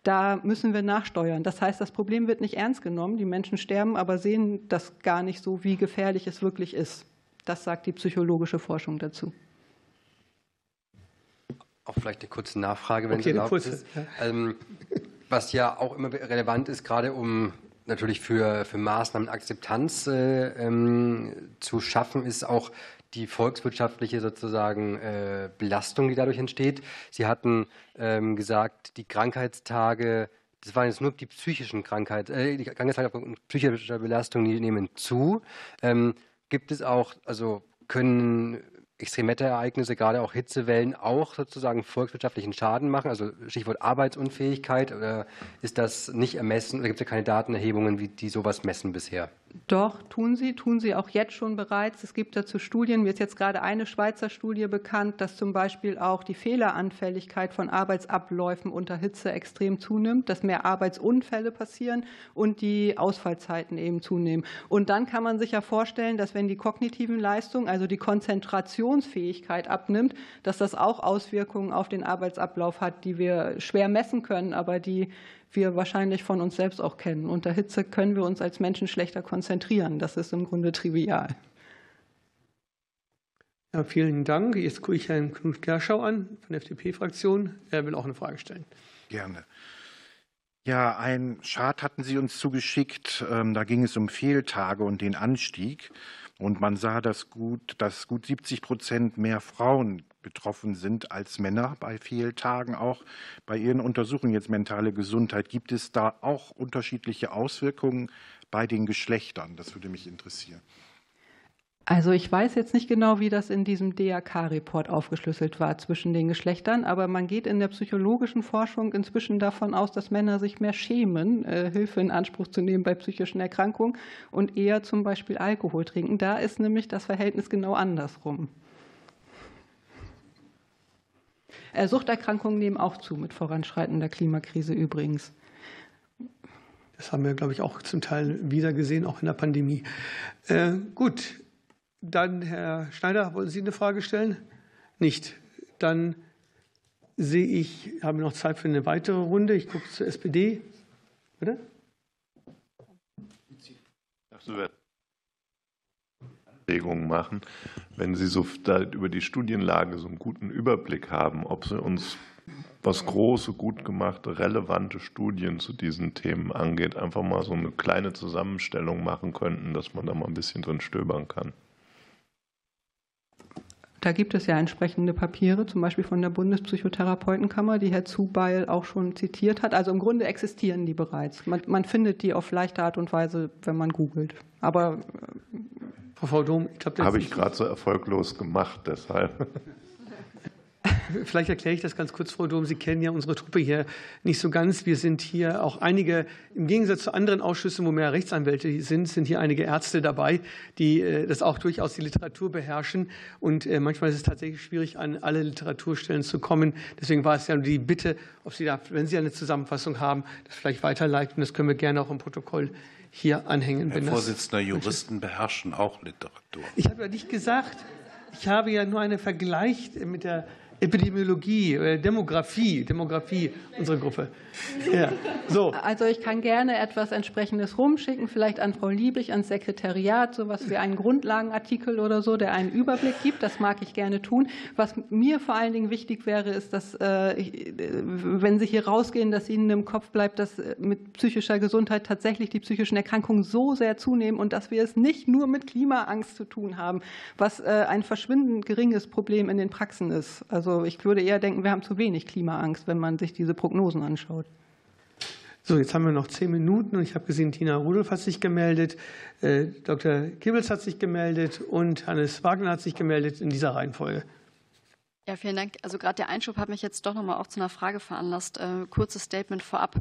da müssen wir nachsteuern. Das heißt, das Problem wird nicht ernst genommen. Die Menschen sterben, aber sehen das gar nicht so, wie gefährlich es wirklich ist. Das sagt die psychologische Forschung dazu. Auch vielleicht eine kurze Nachfrage, wenn okay, es erlaubt ist. Ähm, was ja auch immer relevant ist, gerade um natürlich für, für Maßnahmen Akzeptanz äh, ähm, zu schaffen, ist auch die volkswirtschaftliche sozusagen äh, Belastung, die dadurch entsteht. Sie hatten ähm, gesagt, die Krankheitstage, das waren jetzt nur die psychischen Krankheiten, äh, die Krankheitstage und psychische Belastung, die nehmen zu. Ähm, gibt es auch, also können Extremwetterereignisse, gerade auch Hitzewellen, auch sozusagen volkswirtschaftlichen Schaden machen? Also Stichwort Arbeitsunfähigkeit oder ist das nicht ermessen oder gibt es ja keine Datenerhebungen, wie die sowas messen bisher? Doch, tun sie, tun sie auch jetzt schon bereits. Es gibt dazu Studien. Mir ist jetzt gerade eine Schweizer Studie bekannt, dass zum Beispiel auch die Fehleranfälligkeit von Arbeitsabläufen unter Hitze extrem zunimmt, dass mehr Arbeitsunfälle passieren und die Ausfallzeiten eben zunehmen. Und dann kann man sich ja vorstellen, dass wenn die kognitiven Leistungen, also die Konzentrationsfähigkeit abnimmt, dass das auch Auswirkungen auf den Arbeitsablauf hat, die wir schwer messen können, aber die wir wahrscheinlich von uns selbst auch kennen. Unter Hitze können wir uns als Menschen schlechter konzentrieren. Das ist im Grunde trivial. Ja, vielen Dank. Jetzt gucke ich Herrn Knut Gerschau an von der FDP-Fraktion. Er will auch eine Frage stellen. Gerne. Ja, ein Chart hatten Sie uns zugeschickt. Ähm, da ging es um Fehltage und den Anstieg. Und man sah, dass gut, dass gut 70 Prozent mehr Frauen betroffen sind als Männer bei Fehltagen. Auch bei Ihren Untersuchungen jetzt mentale Gesundheit, gibt es da auch unterschiedliche Auswirkungen bei den Geschlechtern? Das würde mich interessieren. Also ich weiß jetzt nicht genau, wie das in diesem DAK-Report aufgeschlüsselt war zwischen den Geschlechtern, aber man geht in der psychologischen Forschung inzwischen davon aus, dass Männer sich mehr schämen, äh, Hilfe in Anspruch zu nehmen bei psychischen Erkrankungen und eher zum Beispiel Alkohol trinken. Da ist nämlich das Verhältnis genau andersrum. Äh, Suchterkrankungen nehmen auch zu mit voranschreitender Klimakrise übrigens. Das haben wir, glaube ich, auch zum Teil wieder gesehen, auch in der Pandemie. Äh, gut, dann, Herr Schneider, wollen Sie eine Frage stellen? Nicht. Dann sehe ich, haben wir noch Zeit für eine weitere Runde. Ich gucke zur SPD. Bitte? Anregungen machen, wenn Sie so über die Studienlage so einen guten Überblick haben, ob Sie uns was große, gut gemachte, relevante Studien zu diesen Themen angeht, einfach mal so eine kleine Zusammenstellung machen könnten, dass man da mal ein bisschen drin stöbern kann. Da gibt es ja entsprechende Papiere, zum Beispiel von der Bundespsychotherapeutenkammer, die Herr Zubeil auch schon zitiert hat. Also im Grunde existieren die bereits. Man, man findet die auf leichte Art und Weise, wenn man googelt. Aber Frau Dom, ich glaube, habe ich gerade so erfolglos gemacht, deshalb. Vielleicht erkläre ich das ganz kurz, Frau Dom. Sie kennen ja unsere Truppe hier nicht so ganz. Wir sind hier auch einige, im Gegensatz zu anderen Ausschüssen, wo mehr Rechtsanwälte sind, sind hier einige Ärzte dabei, die äh, das auch durchaus die Literatur beherrschen. Und äh, manchmal ist es tatsächlich schwierig, an alle Literaturstellen zu kommen. Deswegen war es ja die Bitte, ob Sie da, wenn Sie eine Zusammenfassung haben, das vielleicht weiterleiten. Das können wir gerne auch im Protokoll hier anhängen. Herr Vorsitzender, Juristen beherrschen auch Literatur. Ich habe ja nicht gesagt, ich habe ja nur einen Vergleich mit der Epidemiologie, äh, Demografie, Demografie, unsere Gruppe. Ja, so. Also ich kann gerne etwas entsprechendes rumschicken, vielleicht an Frau Liebig, ans Sekretariat, sowas wie einen Grundlagenartikel oder so, der einen Überblick gibt. Das mag ich gerne tun. Was mir vor allen Dingen wichtig wäre, ist, dass, äh, wenn Sie hier rausgehen, dass Ihnen im Kopf bleibt, dass äh, mit psychischer Gesundheit tatsächlich die psychischen Erkrankungen so sehr zunehmen und dass wir es nicht nur mit Klimaangst zu tun haben, was ein verschwindend geringes Problem in den Praxen ist. Also also ich würde eher denken, wir haben zu wenig Klimaangst, wenn man sich diese Prognosen anschaut. So, jetzt haben wir noch zehn Minuten und ich habe gesehen, Tina Rudolph hat sich gemeldet, äh, Dr. Kibbels hat sich gemeldet und Hannes Wagner hat sich gemeldet in dieser Reihenfolge. Ja, vielen Dank. Also gerade der Einschub hat mich jetzt doch noch mal auch zu einer Frage veranlasst. Äh, kurzes Statement vorab.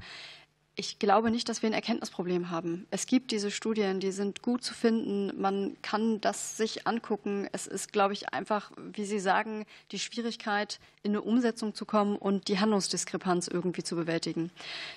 Ich glaube nicht, dass wir ein Erkenntnisproblem haben. Es gibt diese Studien, die sind gut zu finden. Man kann das sich angucken. Es ist, glaube ich, einfach, wie Sie sagen, die Schwierigkeit, in eine Umsetzung zu kommen und die Handlungsdiskrepanz irgendwie zu bewältigen.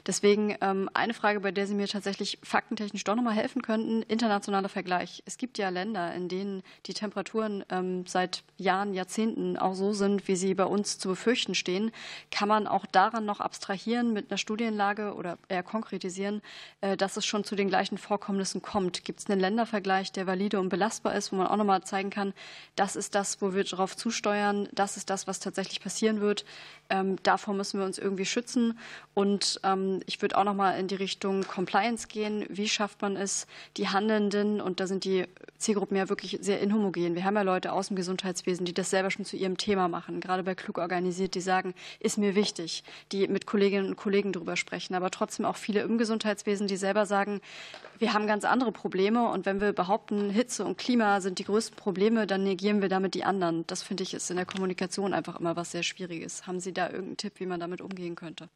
Deswegen ähm, eine Frage, bei der Sie mir tatsächlich faktentechnisch doch nochmal helfen könnten. Internationaler Vergleich. Es gibt ja Länder, in denen die Temperaturen ähm, seit Jahren, Jahrzehnten auch so sind, wie sie bei uns zu befürchten stehen. Kann man auch daran noch abstrahieren mit einer Studienlage oder eher konkretisieren, äh, dass es schon zu den gleichen Vorkommnissen kommt? Gibt es einen Ländervergleich, der valide und belastbar ist, wo man auch nochmal zeigen kann, das ist das, wo wir darauf zusteuern, das ist das, was tatsächlich passieren wird. Ähm, davor müssen wir uns irgendwie schützen. Und ähm, ich würde auch noch mal in die Richtung Compliance gehen. Wie schafft man es, die Handelnden, und da sind die Zielgruppen ja wirklich sehr inhomogen. Wir haben ja Leute aus dem Gesundheitswesen, die das selber schon zu ihrem Thema machen, gerade bei Klug organisiert, die sagen, ist mir wichtig, die mit Kolleginnen und Kollegen darüber sprechen, aber trotzdem auch viele im Gesundheitswesen, die selber sagen, wir haben ganz andere Probleme und wenn wir behaupten, Hitze und Klima sind die größten Probleme, dann negieren wir damit die anderen. Das finde ich ist in der Kommunikation einfach immer was sehr Schwieriges. Haben Sie da irgendeinen Tipp, wie man damit umgehen könnte?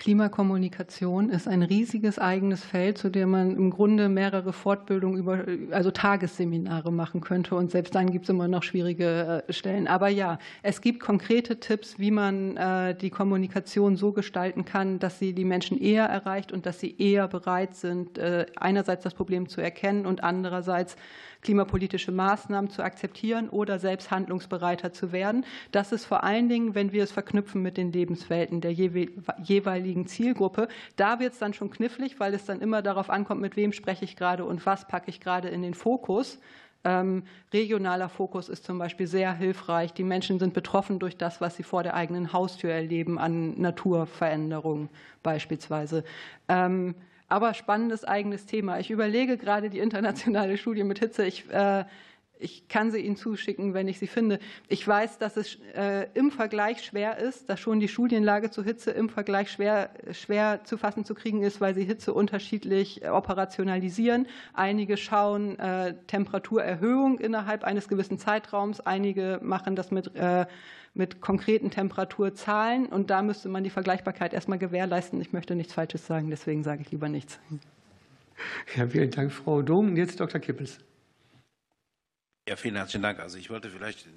Klimakommunikation ist ein riesiges eigenes Feld, zu dem man im Grunde mehrere Fortbildungen über, also Tagesseminare machen könnte. Und selbst dann gibt es immer noch schwierige äh, Stellen. Aber ja, es gibt konkrete Tipps, wie man äh, die Kommunikation so gestalten kann, dass sie die Menschen eher erreicht und dass sie eher bereit sind, äh, einerseits das Problem zu erkennen und andererseits klimapolitische Maßnahmen zu akzeptieren oder selbst handlungsbereiter zu werden. Das ist vor allen Dingen, wenn wir es verknüpfen mit den Lebenswelten der jeweiligen Zielgruppe. Da wird es dann schon knifflig, weil es dann immer darauf ankommt, mit wem spreche ich gerade und was packe ich gerade in den Fokus. Ähm, regionaler Fokus ist zum Beispiel sehr hilfreich. Die Menschen sind betroffen durch das, was sie vor der eigenen Haustür erleben, an Naturveränderungen beispielsweise. Ähm, aber spannendes eigenes Thema. Ich überlege gerade die internationale Studie mit Hitze. Ich äh, ich kann sie Ihnen zuschicken, wenn ich sie finde. Ich weiß, dass es äh, im Vergleich schwer ist, dass schon die Studienlage zur Hitze im Vergleich schwer, schwer zu fassen zu kriegen ist, weil sie Hitze unterschiedlich operationalisieren. Einige schauen äh, Temperaturerhöhung innerhalb eines gewissen Zeitraums, einige machen das mit, äh, mit konkreten Temperaturzahlen und da müsste man die Vergleichbarkeit erstmal gewährleisten. Ich möchte nichts Falsches sagen, deswegen sage ich lieber nichts. Ja, vielen Dank, Frau Dom. Und jetzt Dr. Kippels. Ja, vielen herzlichen Dank. Also ich wollte vielleicht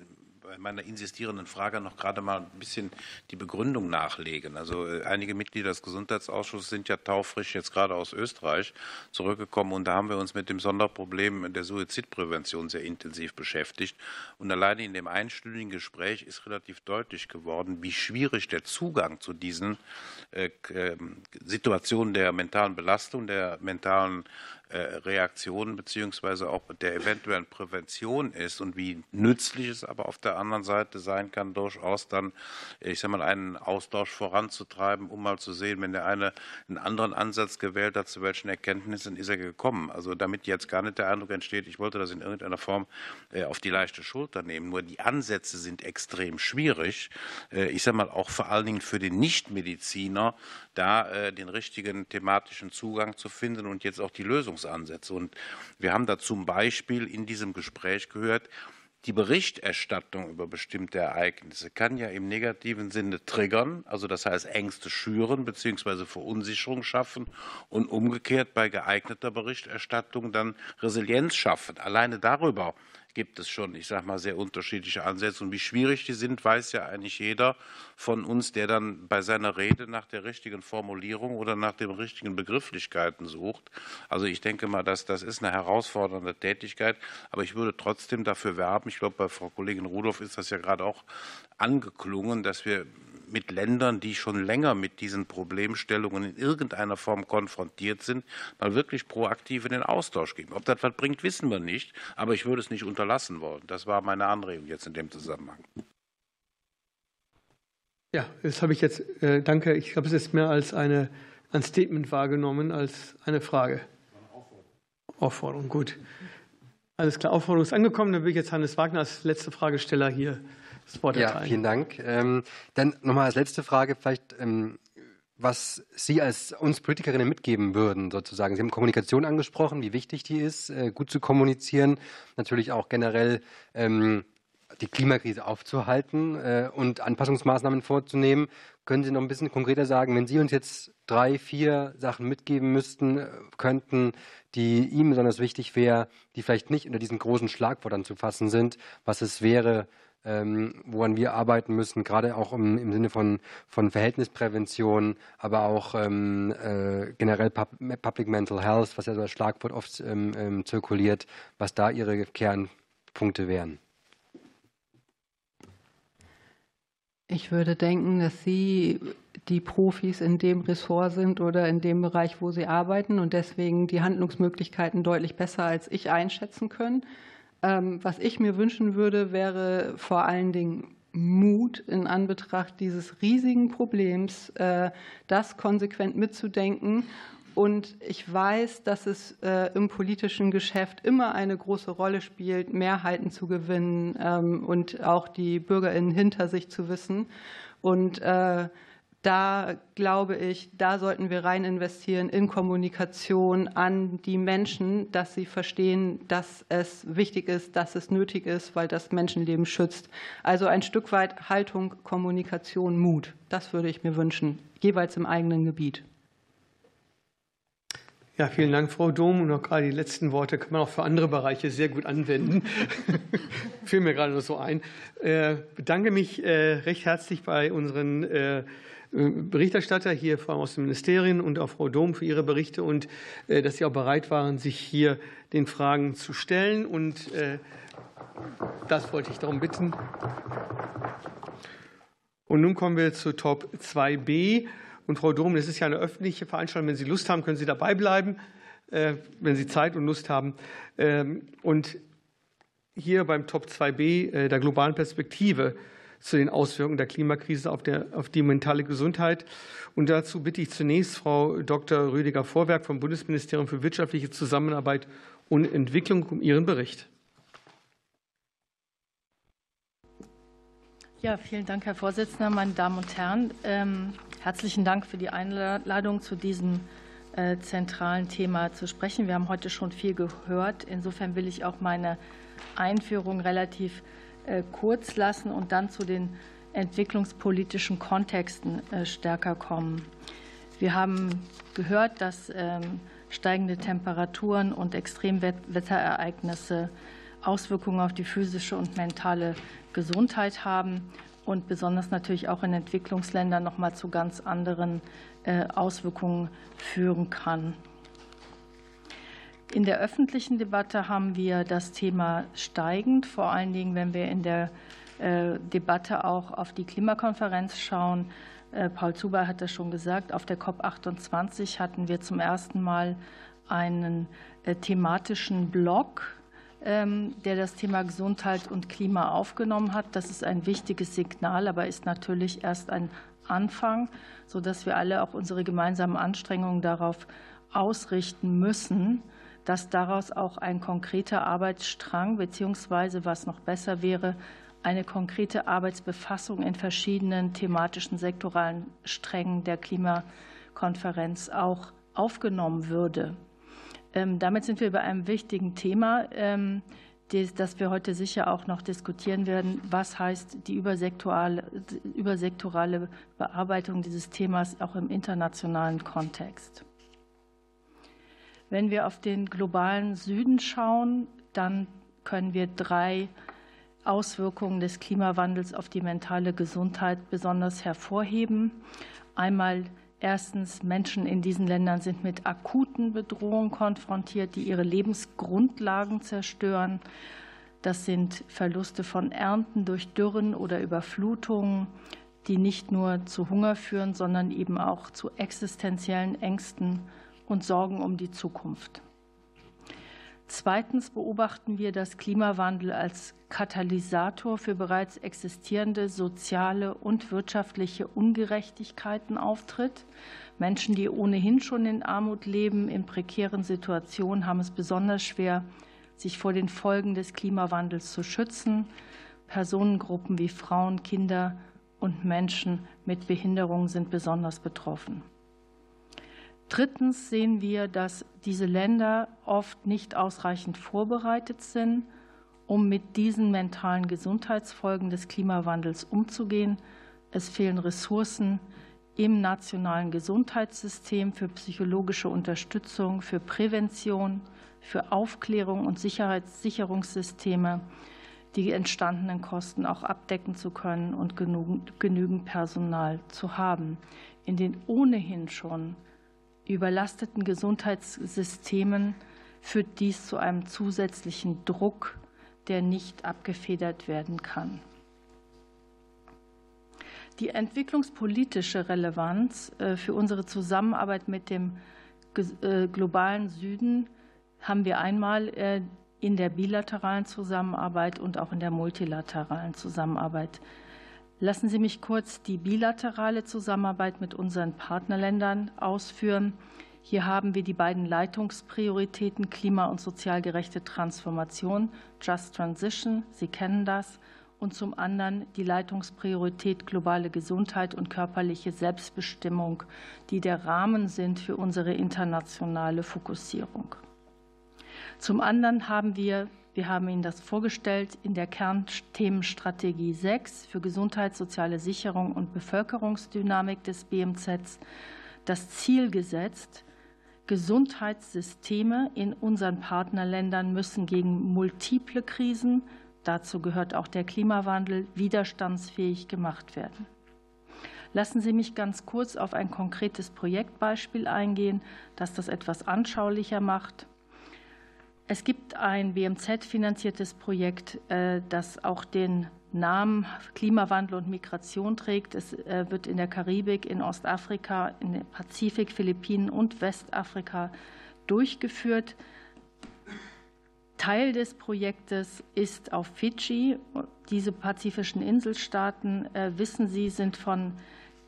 meiner insistierenden Frage noch gerade mal ein bisschen die Begründung nachlegen. Also äh, einige Mitglieder des Gesundheitsausschusses sind ja taufrisch jetzt gerade aus Österreich zurückgekommen und da haben wir uns mit dem Sonderproblem der Suizidprävention sehr intensiv beschäftigt. Und alleine in dem einstündigen Gespräch ist relativ deutlich geworden, wie schwierig der Zugang zu diesen äh, ähm, Situationen der mentalen Belastung, der mentalen Reaktion beziehungsweise auch der eventuellen Prävention ist und wie nützlich es aber auf der anderen Seite sein kann, durchaus dann, ich sage mal, einen Austausch voranzutreiben, um mal zu sehen, wenn der eine einen anderen Ansatz gewählt hat, zu welchen Erkenntnissen ist er gekommen. Also damit jetzt gar nicht der Eindruck entsteht, ich wollte das in irgendeiner Form äh, auf die leichte Schulter nehmen. Nur die Ansätze sind extrem schwierig. Äh, ich sage mal auch vor allen Dingen für den Nichtmediziner, da den richtigen thematischen Zugang zu finden und jetzt auch die Lösungs Lösungsansätze. Und wir haben da zum Beispiel in diesem Gespräch gehört, die Berichterstattung über bestimmte Ereignisse kann ja im negativen Sinne triggern, also das heißt Ängste schüren bzw. Verunsicherung schaffen und umgekehrt bei geeigneter Berichterstattung dann Resilienz schaffen. Alleine darüber gibt es schon, ich sage mal, sehr unterschiedliche Ansätze. Und wie schwierig die sind, weiß ja eigentlich jeder von uns, der dann bei seiner Rede nach der richtigen Formulierung oder nach den richtigen Begrifflichkeiten sucht. Also ich denke mal, dass das ist eine herausfordernde Tätigkeit. Aber ich würde trotzdem dafür werben, ich glaube, bei Frau Kollegin Rudolph ist das ja gerade auch angeklungen, dass wir mit Ländern, die schon länger mit diesen Problemstellungen in irgendeiner Form konfrontiert sind, mal wirklich proaktiv in den Austausch gehen. Ob das was bringt, wissen wir nicht, aber ich würde es nicht unterlassen wollen. Das war meine Anregung jetzt in dem Zusammenhang. Ja, das habe ich jetzt, äh, danke. Ich habe es jetzt mehr als eine, ein Statement wahrgenommen als eine Frage. Aufforderung. Gut. Alles klar, Aufforderung ist angekommen. Dann will ich jetzt Hannes Wagner als letzte Fragesteller hier das Wort erteilen. Ja, vielen Dank. Ähm, dann nochmal als letzte Frage vielleicht, ähm, was Sie als uns Politikerinnen mitgeben würden, sozusagen. Sie haben Kommunikation angesprochen, wie wichtig die ist, äh, gut zu kommunizieren, natürlich auch generell ähm, die Klimakrise aufzuhalten äh, und Anpassungsmaßnahmen vorzunehmen. Können Sie noch ein bisschen konkreter sagen, wenn Sie uns jetzt drei, vier Sachen mitgeben müssten, äh, könnten, die Ihnen besonders wichtig wäre, die vielleicht nicht unter diesen großen Schlagwörtern zu fassen sind, was es wäre, ähm, woran wir arbeiten müssen, gerade auch im, im Sinne von, von Verhältnisprävention, aber auch ähm, äh, generell Public Mental Health, was ja so als Schlagwort oft ähm, ähm, zirkuliert, was da Ihre Kernpunkte wären. Ich würde denken, dass Sie die Profis in dem Ressort sind oder in dem Bereich, wo Sie arbeiten und deswegen die Handlungsmöglichkeiten deutlich besser als ich einschätzen können. Ähm, was ich mir wünschen würde, wäre vor allen Dingen Mut in Anbetracht dieses riesigen Problems, äh, das konsequent mitzudenken. Und ich weiß, dass es äh, im politischen Geschäft immer eine große Rolle spielt, Mehrheiten zu gewinnen ähm, und auch die Bürgerinnen hinter sich zu wissen. Und äh, da glaube ich, da sollten wir rein investieren in Kommunikation an die Menschen, dass sie verstehen, dass es wichtig ist, dass es nötig ist, weil das Menschenleben schützt. Also ein Stück weit Haltung, Kommunikation, Mut. Das würde ich mir wünschen, jeweils im eigenen Gebiet. Ja, vielen Dank, Frau Dom. Und auch gerade die letzten Worte kann man auch für andere Bereiche sehr gut anwenden. Fiel mir gerade so ein. Ich äh, bedanke mich äh, recht herzlich bei unseren äh, Berichterstatter hier, Frau aus den Ministerien und auch Frau Dom für Ihre Berichte und dass Sie auch bereit waren, sich hier den Fragen zu stellen. Und das wollte ich darum bitten. Und nun kommen wir zu Top 2b. Und Frau Dom, das ist ja eine öffentliche Veranstaltung. Wenn Sie Lust haben, können Sie dabei bleiben, wenn Sie Zeit und Lust haben. Ähm, und hier beim Top 2b der globalen Perspektive zu den Auswirkungen der Klimakrise auf, der, auf die mentale Gesundheit. Und dazu bitte ich zunächst Frau Dr. Rüdiger Vorwerk vom Bundesministerium für wirtschaftliche Zusammenarbeit und Entwicklung um ihren Bericht. Ja, vielen Dank, Herr Vorsitzender, meine Damen und Herren. Ähm, herzlichen Dank für die Einladung zu diesem äh, zentralen Thema zu sprechen. Wir haben heute schon viel gehört. Insofern will ich auch meine Einführung relativ äh, kurz lassen und dann zu den entwicklungspolitischen Kontexten äh, stärker kommen. Wir haben gehört, dass ähm, steigende Temperaturen und Extremwetterereignisse Auswirkungen auf die physische und mentale Gesundheit haben und besonders natürlich auch in Entwicklungsländern noch mal zu ganz anderen äh, Auswirkungen führen kann. In der öffentlichen Debatte haben wir das Thema steigend, vor allen Dingen, wenn wir in der äh, Debatte auch auf die Klimakonferenz schauen. Äh, Paul Zuber hat das schon gesagt. Auf der COP28 hatten wir zum ersten Mal einen äh, thematischen Block, ähm, der das Thema Gesundheit und Klima aufgenommen hat. Das ist ein wichtiges Signal, aber ist natürlich erst ein Anfang, sodass wir alle auch unsere gemeinsamen Anstrengungen darauf ausrichten müssen, dass daraus auch ein konkreter Arbeitsstrang beziehungsweise was noch besser wäre, eine konkrete Arbeitsbefassung in verschiedenen thematischen sektoralen Strängen der Klimakonferenz auch aufgenommen würde. Ähm, damit sind wir bei einem wichtigen Thema, ähm, das wir heute sicher auch noch diskutieren werden. Was heißt die übersektorale, übersektorale Bearbeitung dieses Themas auch im internationalen Kontext? Wenn wir auf den globalen Süden schauen, dann können wir drei Auswirkungen des Klimawandels auf die mentale Gesundheit besonders hervorheben. Einmal erstens, Menschen in diesen Ländern sind mit akuten Bedrohungen konfrontiert, die ihre Lebensgrundlagen zerstören. Das sind Verluste von Ernten durch Dürren oder Überflutungen, die nicht nur zu Hunger führen, sondern eben auch zu existenziellen Ängsten und Sorgen um die Zukunft. Zweitens beobachten wir, dass Klimawandel als Katalysator für bereits existierende soziale und wirtschaftliche Ungerechtigkeiten auftritt. Menschen, die ohnehin schon in Armut leben, in prekären Situationen, haben es besonders schwer, sich vor den Folgen des Klimawandels zu schützen. Personengruppen wie Frauen, Kinder und Menschen mit Behinderungen sind besonders betroffen. Drittens sehen wir, dass diese Länder oft nicht ausreichend vorbereitet sind, um mit diesen mentalen Gesundheitsfolgen des Klimawandels umzugehen. Es fehlen Ressourcen im nationalen Gesundheitssystem für psychologische Unterstützung, für Prävention, für Aufklärung und Sicherheitssicherungssysteme, die entstandenen Kosten auch abdecken zu können und genügend Personal zu haben. In den ohnehin schon überlasteten Gesundheitssystemen führt dies zu einem zusätzlichen Druck, der nicht abgefedert werden kann. Die entwicklungspolitische Relevanz äh, für unsere Zusammenarbeit mit dem äh, globalen Süden haben wir einmal äh, in der bilateralen Zusammenarbeit und auch in der multilateralen Zusammenarbeit Lassen Sie mich kurz die bilaterale Zusammenarbeit mit unseren Partnerländern ausführen. Hier haben wir die beiden Leitungsprioritäten Klima- und sozial gerechte Transformation, Just Transition, Sie kennen das, und zum anderen die Leitungspriorität globale Gesundheit und körperliche Selbstbestimmung, die der Rahmen sind für unsere internationale Fokussierung. Zum anderen haben wir wir haben Ihnen das vorgestellt in der Kernthemenstrategie 6 für Gesundheit, soziale Sicherung und Bevölkerungsdynamik des BMZ das Ziel gesetzt, Gesundheitssysteme in unseren Partnerländern müssen gegen multiple Krisen, dazu gehört auch der Klimawandel, widerstandsfähig gemacht werden. Lassen Sie mich ganz kurz auf ein konkretes Projektbeispiel eingehen, das das etwas anschaulicher macht. Es gibt ein BMZ-finanziertes Projekt, äh, das auch den Namen Klimawandel und Migration trägt. Es äh, wird in der Karibik, in Ostafrika, in der Pazifik, Philippinen und Westafrika durchgeführt. Teil des Projektes ist auf Fidschi. Diese pazifischen Inselstaaten, äh, wissen Sie, sind von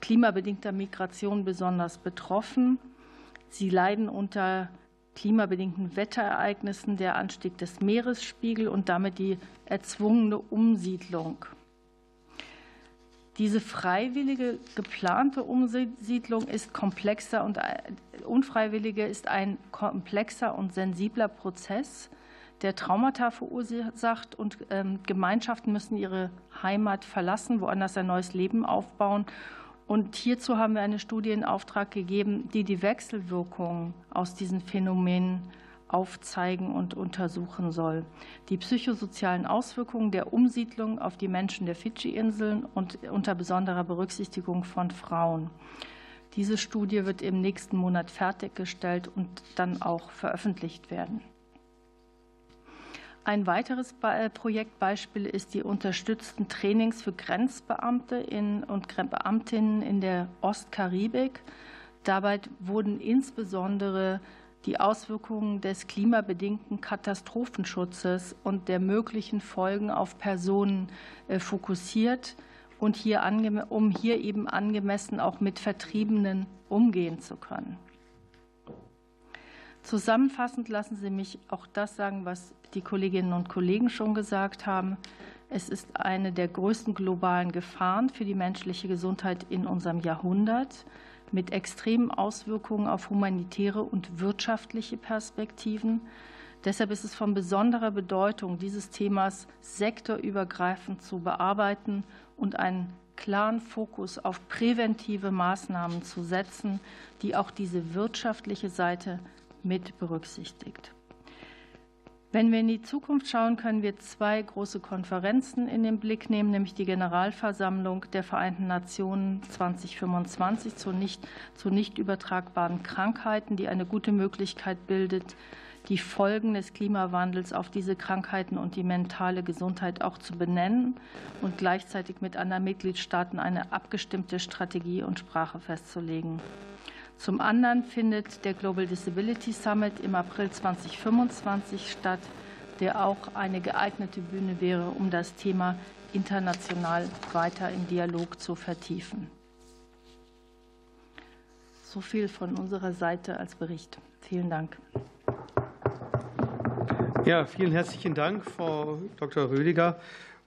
klimabedingter Migration besonders betroffen. Sie leiden unter klimabedingten Wetterereignissen, der Anstieg des Meeresspiegels und damit die erzwungene Umsiedlung. Diese freiwillige geplante Umsiedlung ist komplexer und äh, unfreiwillige ist ein komplexer und sensibler Prozess, der Traumata verursacht und ähm, Gemeinschaften müssen ihre Heimat verlassen, woanders ein neues Leben aufbauen. Und hierzu haben wir eine Studie in Auftrag gegeben, die die Wechselwirkungen aus diesen Phänomenen aufzeigen und untersuchen soll. Die psychosozialen Auswirkungen der Umsiedlung auf die Menschen der Fidschi-Inseln und unter besonderer Berücksichtigung von Frauen. Diese Studie wird im nächsten Monat fertiggestellt und dann auch veröffentlicht werden. Ein weiteres äh, Projektbeispiel ist die unterstützten Trainings für Grenzbeamte und Beamtinnen in der Ostkaribik. Dabei wurden insbesondere die Auswirkungen des klimabedingten Katastrophenschutzes und der möglichen Folgen auf Personen äh, fokussiert und hier um hier eben angemessen auch mit Vertriebenen umgehen zu können. Zusammenfassend lassen Sie mich auch das sagen, was die Kolleginnen und Kollegen schon gesagt haben. Es ist eine der größten globalen Gefahren für die menschliche Gesundheit in unserem Jahrhundert mit extremen Auswirkungen auf humanitäre und wirtschaftliche Perspektiven. Deshalb ist es von besonderer Bedeutung, dieses Themas sektorübergreifend zu bearbeiten und einen klaren Fokus auf präventive Maßnahmen zu setzen, die auch diese wirtschaftliche Seite mit berücksichtigt. Wenn wir in die Zukunft schauen, können wir zwei große Konferenzen in den Blick nehmen, nämlich die Generalversammlung der Vereinten Nationen 2025 zu nicht, zu nicht übertragbaren Krankheiten, die eine gute Möglichkeit bildet, die Folgen des Klimawandels auf diese Krankheiten und die mentale Gesundheit auch zu benennen und gleichzeitig mit anderen Mitgliedstaaten eine abgestimmte Strategie und Sprache festzulegen. Zum anderen findet der Global Disability Summit im April 2025 statt, der auch eine geeignete Bühne wäre, um das Thema international weiter im Dialog zu vertiefen. So viel von unserer Seite als Bericht. Vielen Dank. Ja, vielen herzlichen Dank, Frau Dr. Rödiger.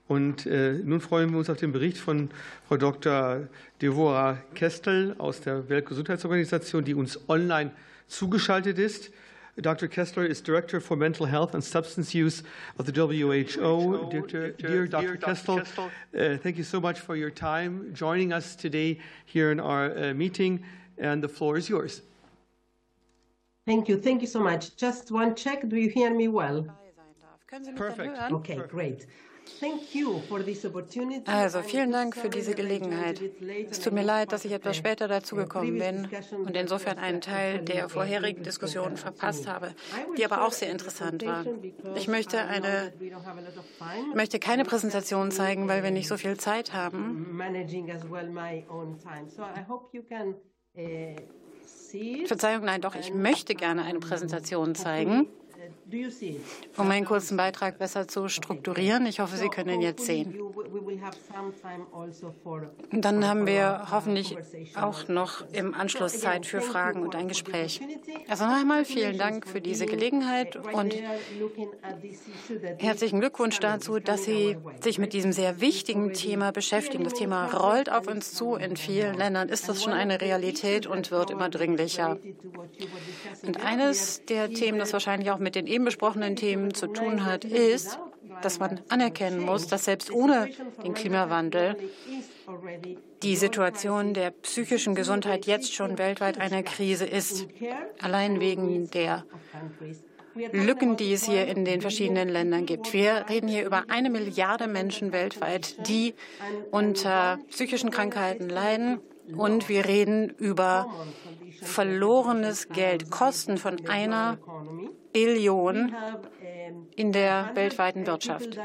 Und äh, nun freuen wir uns auf den Bericht von Frau Dr. Devora Kestel aus der Weltgesundheitsorganisation, die uns online zugeschaltet ist. Dr. Kessler is Director for Mental Health and Substance Use of the WHO. Dear, dear Dr. Kessler, uh, thank you so much for your time joining us today here in our uh, meeting, and the floor is yours. Thank you. Thank you so much. Just one check. Do you hear me well? Perfect. Okay, great. Also vielen Dank für diese Gelegenheit. Es tut mir leid, dass ich etwas später dazugekommen bin und insofern einen Teil der vorherigen Diskussion verpasst habe, die aber auch sehr interessant war. Ich möchte, eine, möchte keine Präsentation zeigen, weil wir nicht so viel Zeit haben. Verzeihung, nein, doch, ich möchte gerne eine Präsentation zeigen. Um einen kurzen Beitrag besser zu strukturieren, ich hoffe, Sie können ihn jetzt sehen. Dann haben wir hoffentlich auch noch im Anschluss Zeit für Fragen und ein Gespräch. Also noch einmal vielen Dank für diese Gelegenheit und herzlichen Glückwunsch dazu, dass Sie sich mit diesem sehr wichtigen Thema beschäftigen. Das Thema rollt auf uns zu. In vielen Ländern ist das schon eine Realität und wird immer dringlicher. Und eines der Themen, das wahrscheinlich auch mit den eben besprochenen Themen zu tun hat, ist, dass man anerkennen muss, dass selbst ohne den Klimawandel die Situation der psychischen Gesundheit jetzt schon weltweit eine Krise ist. Allein wegen der Lücken, die es hier in den verschiedenen Ländern gibt. Wir reden hier über eine Milliarde Menschen weltweit, die unter psychischen Krankheiten leiden Und wir reden über verlorenes Geld, Kosten von einer Billion in der weltweiten Wirtschaft.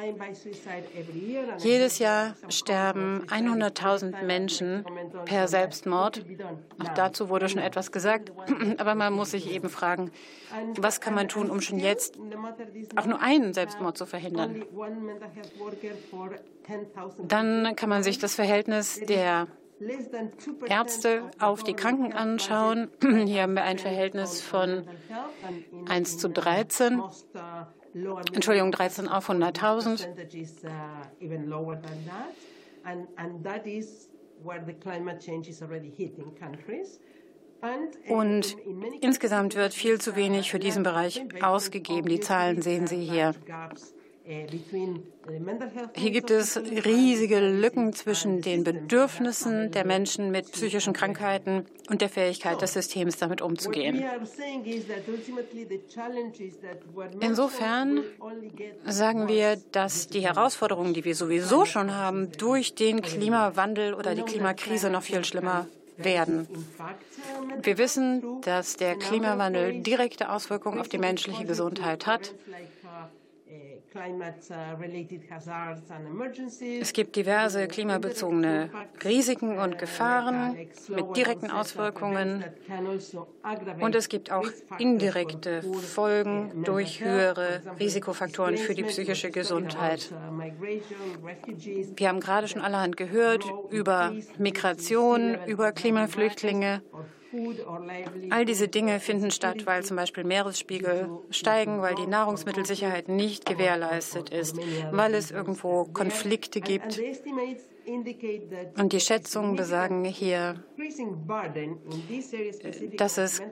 Jedes Jahr sterben 100.000 Menschen per Selbstmord. Auch dazu wurde schon etwas gesagt. Aber man muss sich eben fragen, was kann man tun, um schon jetzt auch nur einen Selbstmord zu verhindern? Dann kann man sich das Verhältnis der Ärzte auf die Kranken anschauen. Hier haben wir ein Verhältnis von 1 zu 13. Entschuldigung, 13 auf 100.000. Und insgesamt wird viel zu wenig für diesen Bereich ausgegeben. Die Zahlen sehen Sie hier. Hier gibt es riesige Lücken zwischen den Bedürfnissen der Menschen mit psychischen Krankheiten und der Fähigkeit des Systems, damit umzugehen. Insofern sagen wir, dass die Herausforderungen, die wir sowieso schon haben, durch den Klimawandel oder die Klimakrise noch viel schlimmer werden. Wir wissen, dass der Klimawandel direkte Auswirkungen auf die menschliche Gesundheit hat. Es gibt diverse klimabezogene Risiken und Gefahren mit direkten Auswirkungen und es gibt auch indirekte Folgen durch höhere Risikofaktoren für die psychische Gesundheit. Wir haben gerade schon allerhand gehört über Migration, über Klimaflüchtlinge. All diese Dinge finden statt, weil zum Beispiel Meeresspiegel steigen, weil die Nahrungsmittelsicherheit nicht gewährleistet ist, weil es irgendwo Konflikte gibt. Und die Schätzungen besagen hier, dass es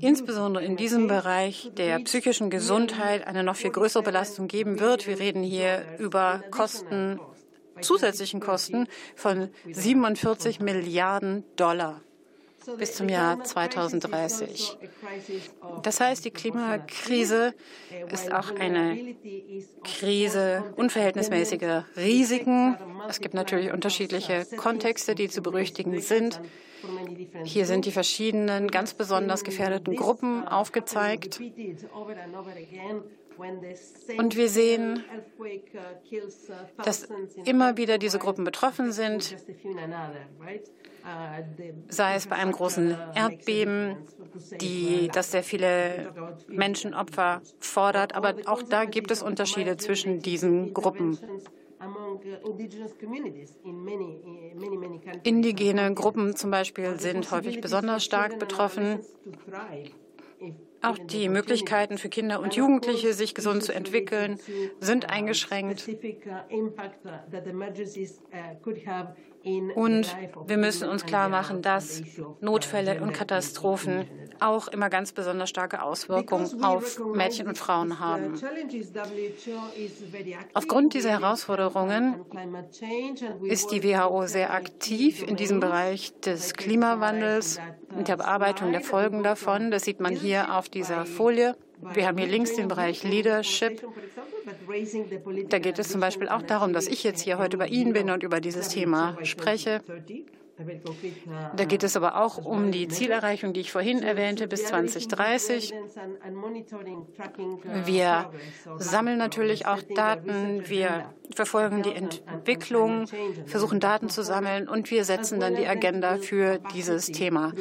insbesondere in diesem Bereich der psychischen Gesundheit eine noch viel größere Belastung geben wird. Wir reden hier über Kosten, zusätzlichen Kosten von 47 Milliarden Dollar bis zum Jahr 2030. Das heißt, die Klimakrise ist auch eine Krise unverhältnismäßiger Risiken. Es gibt natürlich unterschiedliche Kontexte, die zu berüchtigen sind. Hier sind die verschiedenen ganz besonders gefährdeten Gruppen aufgezeigt. Und wir sehen, dass immer wieder diese Gruppen betroffen sind sei es bei einem großen Erdbeben, die, das sehr viele Menschenopfer fordert. Aber auch da gibt es Unterschiede zwischen diesen Gruppen. Indigene Gruppen zum Beispiel sind häufig besonders stark betroffen. Auch die Möglichkeiten für Kinder und Jugendliche, sich gesund zu entwickeln, sind eingeschränkt. Und wir müssen uns klar machen, dass Notfälle und Katastrophen auch immer ganz besonders starke Auswirkungen auf Mädchen und Frauen haben. Aufgrund dieser Herausforderungen ist die WHO sehr aktiv in diesem Bereich des Klimawandels und der Bearbeitung der Folgen davon. Das sieht man hier auf dieser Folie. Wir haben hier links den Bereich Leadership. Da geht es zum Beispiel auch darum, dass ich jetzt hier heute bei Ihnen bin und über dieses Thema spreche. Da geht es aber auch um die Zielerreichung, die ich vorhin erwähnte, bis 2030. Wir sammeln natürlich auch Daten, wir verfolgen die Entwicklung, versuchen Daten zu sammeln und wir setzen dann die Agenda für dieses Thema.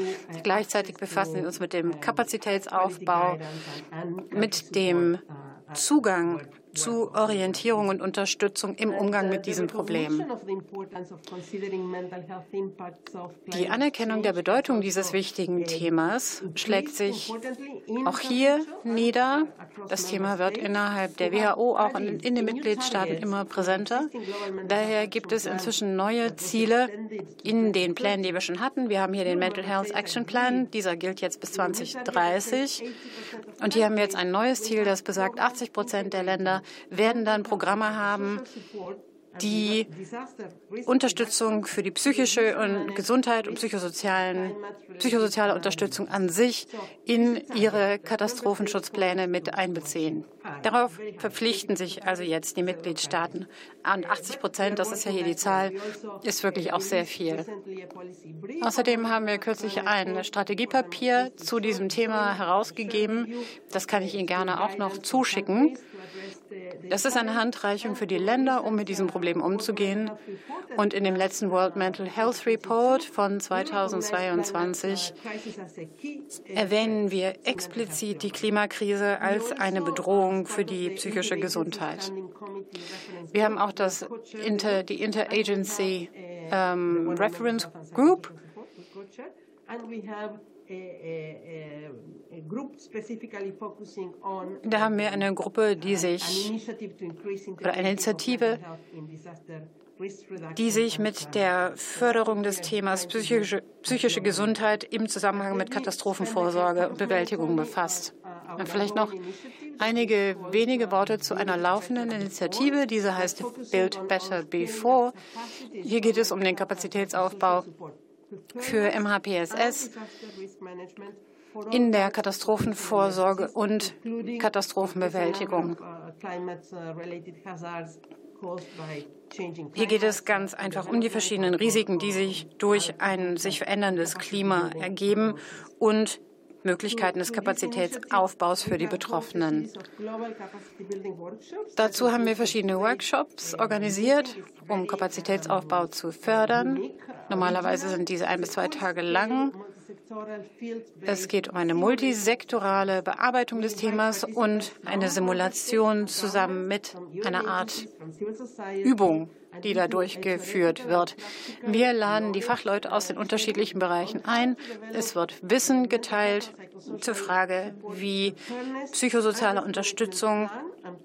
Gleichzeitig befassen wir uns mit dem Kapazitätsaufbau, mit dem Zugang zu Orientierung und Unterstützung im Umgang mit diesem Problem. Die Anerkennung der Bedeutung dieses wichtigen Themas schlägt sich auch hier nieder. Das Thema wird innerhalb der WHO auch in, in den Mitgliedstaaten immer präsenter. Daher gibt es inzwischen neue Ziele in den Plänen, die wir schon hatten. Wir haben hier den Mental Health Action Plan. Dieser gilt jetzt bis 2030. Und hier haben wir jetzt ein neues Ziel, das besagt, 80 Prozent der Länder werden dann Programme haben, die Unterstützung für die psychische und Gesundheit und psychosozialen, psychosoziale Unterstützung an sich in ihre Katastrophenschutzpläne mit einbeziehen. Darauf verpflichten sich also jetzt die Mitgliedstaaten. Und 80 Prozent, das ist ja hier die Zahl, ist wirklich auch sehr viel. Außerdem haben wir kürzlich ein Strategiepapier zu diesem Thema herausgegeben. Das kann ich Ihnen gerne auch noch zuschicken. Das ist eine Handreichung für die Länder, um mit diesem Problem umzugehen. Und in dem letzten World Mental Health Report von 2022 erwähnen wir explizit die Klimakrise als eine Bedrohung für die psychische Gesundheit. Wir haben auch das Inter, die Interagency ähm, Reference Group. Da haben wir eine Gruppe, die sich oder eine Initiative, die sich mit der Förderung des Themas psychische, psychische Gesundheit im Zusammenhang mit Katastrophenvorsorge und Bewältigung befasst. Und vielleicht noch einige wenige Worte zu einer laufenden Initiative. Diese heißt Build Better Before. Hier geht es um den Kapazitätsaufbau für MHPSS in der Katastrophenvorsorge und Katastrophenbewältigung. Hier geht es ganz einfach um die verschiedenen Risiken, die sich durch ein sich veränderndes Klima ergeben und Möglichkeiten des Kapazitätsaufbaus für die Betroffenen. Dazu haben wir verschiedene Workshops organisiert, um Kapazitätsaufbau zu fördern. Normalerweise sind diese ein bis zwei Tage lang. Es geht um eine multisektorale Bearbeitung des Themas und eine Simulation zusammen mit einer Art Übung, die da durchgeführt wird. Wir laden die Fachleute aus den unterschiedlichen Bereichen ein. Es wird Wissen geteilt zur Frage, wie psychosoziale Unterstützung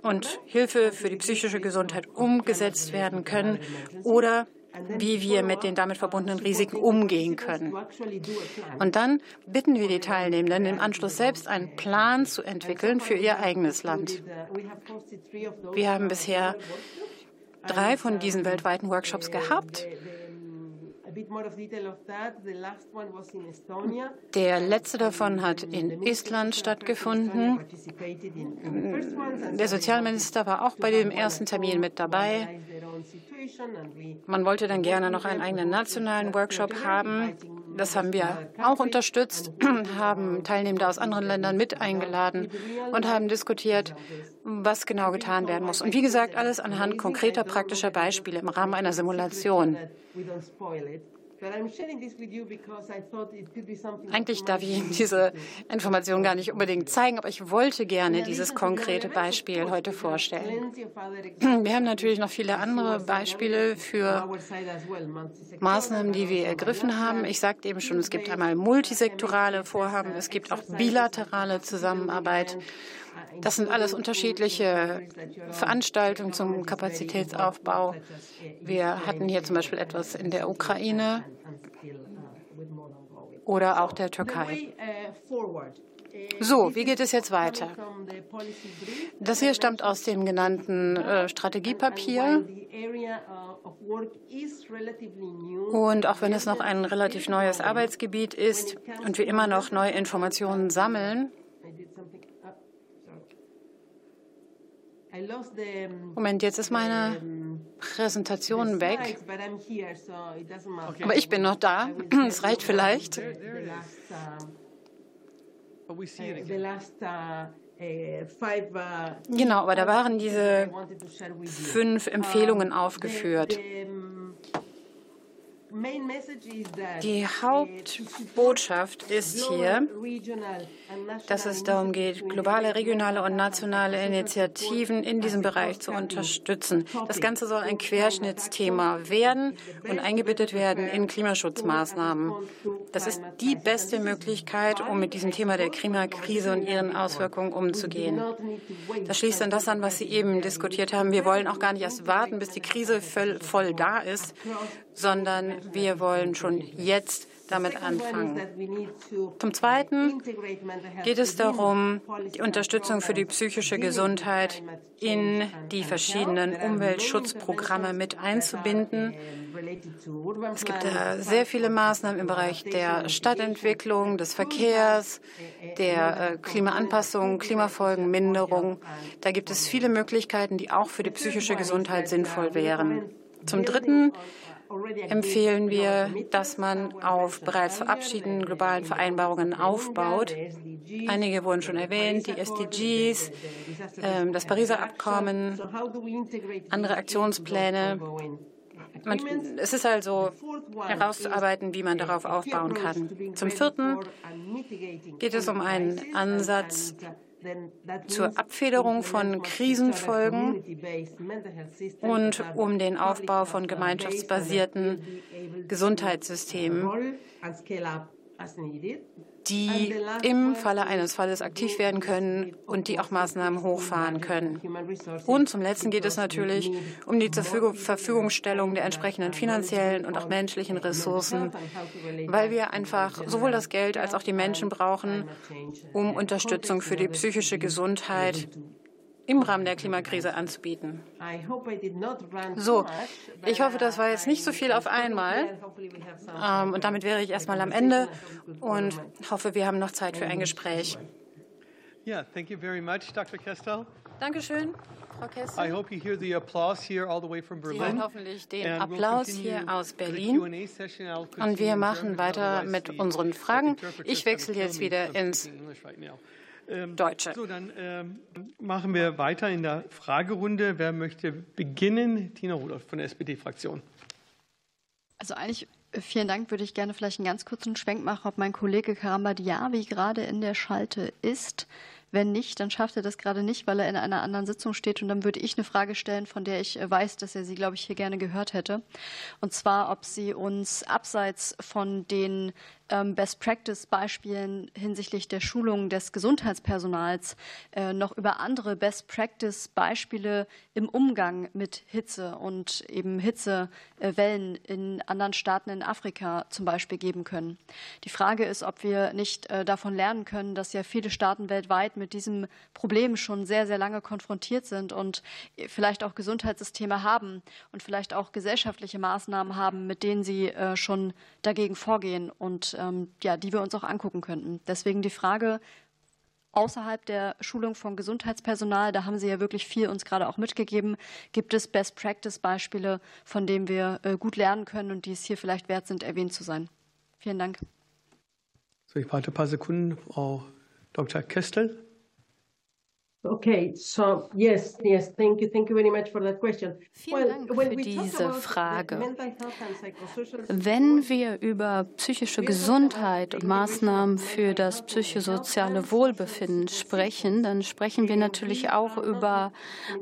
und Hilfe für die psychische Gesundheit umgesetzt werden können oder wie wir mit den damit verbundenen Risiken umgehen können. Und dann bitten wir die Teilnehmenden im Anschluss selbst einen Plan zu entwickeln für ihr eigenes Land. Wir haben bisher drei von diesen weltweiten Workshops gehabt. Der letzte davon hat in Estland stattgefunden. Der Sozialminister war auch bei dem ersten Termin mit dabei. Man wollte dann gerne noch einen eigenen nationalen Workshop haben. Das haben wir auch unterstützt, haben Teilnehmende aus anderen Ländern mit eingeladen und haben diskutiert, was genau getan werden muss. Und wie gesagt, alles anhand konkreter praktischer Beispiele im Rahmen einer Simulation. Eigentlich darf ich Ihnen diese Information gar nicht unbedingt zeigen, aber ich wollte gerne dieses konkrete Beispiel heute vorstellen. Wir haben natürlich noch viele andere Beispiele für Maßnahmen, die wir ergriffen haben. Ich sagte eben schon, es gibt einmal multisektorale Vorhaben, es gibt auch bilaterale Zusammenarbeit. Das sind alles unterschiedliche Veranstaltungen zum Kapazitätsaufbau. Wir hatten hier zum Beispiel etwas in der Ukraine oder auch der Türkei. So, wie geht es jetzt weiter? Das hier stammt aus dem genannten äh, Strategiepapier. Und auch wenn es noch ein relativ neues Arbeitsgebiet ist und wir immer noch neue Informationen sammeln, Moment, jetzt ist meine Präsentation weg. Aber ich bin noch da. Es reicht vielleicht. Genau, aber da waren diese fünf Empfehlungen aufgeführt. Die Hauptbotschaft ist hier, dass es darum geht, globale, regionale und nationale Initiativen in diesem Bereich zu unterstützen. Das Ganze soll ein Querschnittsthema werden und eingebettet werden in Klimaschutzmaßnahmen. Das ist die beste Möglichkeit, um mit diesem Thema der Klimakrise und ihren Auswirkungen umzugehen. Das schließt an das an, was Sie eben diskutiert haben. Wir wollen auch gar nicht erst warten, bis die Krise voll, voll da ist, sondern wir wollen schon jetzt damit anfangen. Zum Zweiten geht es darum, die Unterstützung für die psychische Gesundheit in die verschiedenen Umweltschutzprogramme mit einzubinden. Es gibt sehr viele Maßnahmen im Bereich der Stadtentwicklung, des Verkehrs, der äh, Klimaanpassung, Klimafolgenminderung. Da gibt es viele Möglichkeiten, die auch für die psychische Gesundheit sinnvoll wären. Zum Dritten empfehlen wir, dass man auf bereits verabschiedeten globalen Vereinbarungen aufbaut. Einige wurden schon erwähnt, die SDGs, ähm, das Pariser Abkommen, andere Aktionspläne. Man, es ist also herauszuarbeiten, wie man darauf aufbauen kann. Zum Vierten geht es um einen Ansatz, zur Abfederung von Krisenfolgen und um den Aufbau von gemeinschaftsbasierten Gesundheitssystemen, die im Falle eines Falles aktiv werden können und die auch Maßnahmen hochfahren können. Und zum Letzten geht es natürlich um die Verfügungstellung der entsprechenden finanziellen und auch menschlichen Ressourcen, weil wir einfach sowohl das Geld als auch die Menschen brauchen, um Unterstützung für die psychische Gesundheit im Rahmen der Klimakrise anzubieten. So, ich hoffe, das war jetzt nicht so viel auf einmal. Ähm, und damit wäre ich erstmal am Ende und hoffe, wir haben noch Zeit für ein Gespräch. Yeah, thank you very much, Dr. Kestel. Dankeschön. Frau Kessel. I hope you hear the applause here all the way from Berlin. Sie hören hoffentlich den Applaus hier aus Berlin. Und wir machen weiter mit unseren Fragen. Ich wechsle jetzt wieder ins Deutsche. So, dann ähm, machen wir weiter in der Fragerunde. Wer möchte beginnen? Tina Rudolph von der SPD-Fraktion. Also eigentlich äh, Vielen Dank. Würde ich gerne vielleicht einen ganz kurzen Schwenk machen, ob mein Kollege Karambadiavi gerade in der Schalte ist. Wenn nicht, dann schafft er das gerade nicht, weil er in einer anderen Sitzung steht. Und dann würde ich eine Frage stellen, von der ich äh, weiß, dass er sie, glaube ich, hier gerne gehört hätte. Und zwar, ob Sie uns abseits von den ähm, Best-Practice-Beispielen hinsichtlich der Schulung des Gesundheitspersonals äh, noch über andere Best-Practice-Beispiele im Umgang mit Hitze und eben Hitzewellen in anderen Staaten in Afrika zum Beispiel geben können. Die Frage ist, ob wir nicht äh, davon lernen können, dass ja viele Staaten weltweit mit diesem Problem schon sehr, sehr lange konfrontiert sind und vielleicht auch Gesundheitssysteme haben und vielleicht auch gesellschaftliche Maßnahmen haben, mit denen sie äh, schon dagegen vorgehen und ähm, ja, die wir uns auch angucken könnten. Deswegen die Frage, außerhalb der Schulung von Gesundheitspersonal, da haben Sie ja wirklich viel uns gerade auch mitgegeben, gibt es Best-Practice-Beispiele, von denen wir äh, gut lernen können und die es hier vielleicht wert sind, erwähnt zu sein. Vielen Dank. So, ich warte ein paar Sekunden, Frau Dr. Kestel. Okay, so yes, yes, thank you, thank you very much for that question. Vielen Dank für diese Frage. Wenn wir über psychische Gesundheit und Maßnahmen für das psychosoziale Wohlbefinden sprechen, dann sprechen wir natürlich auch über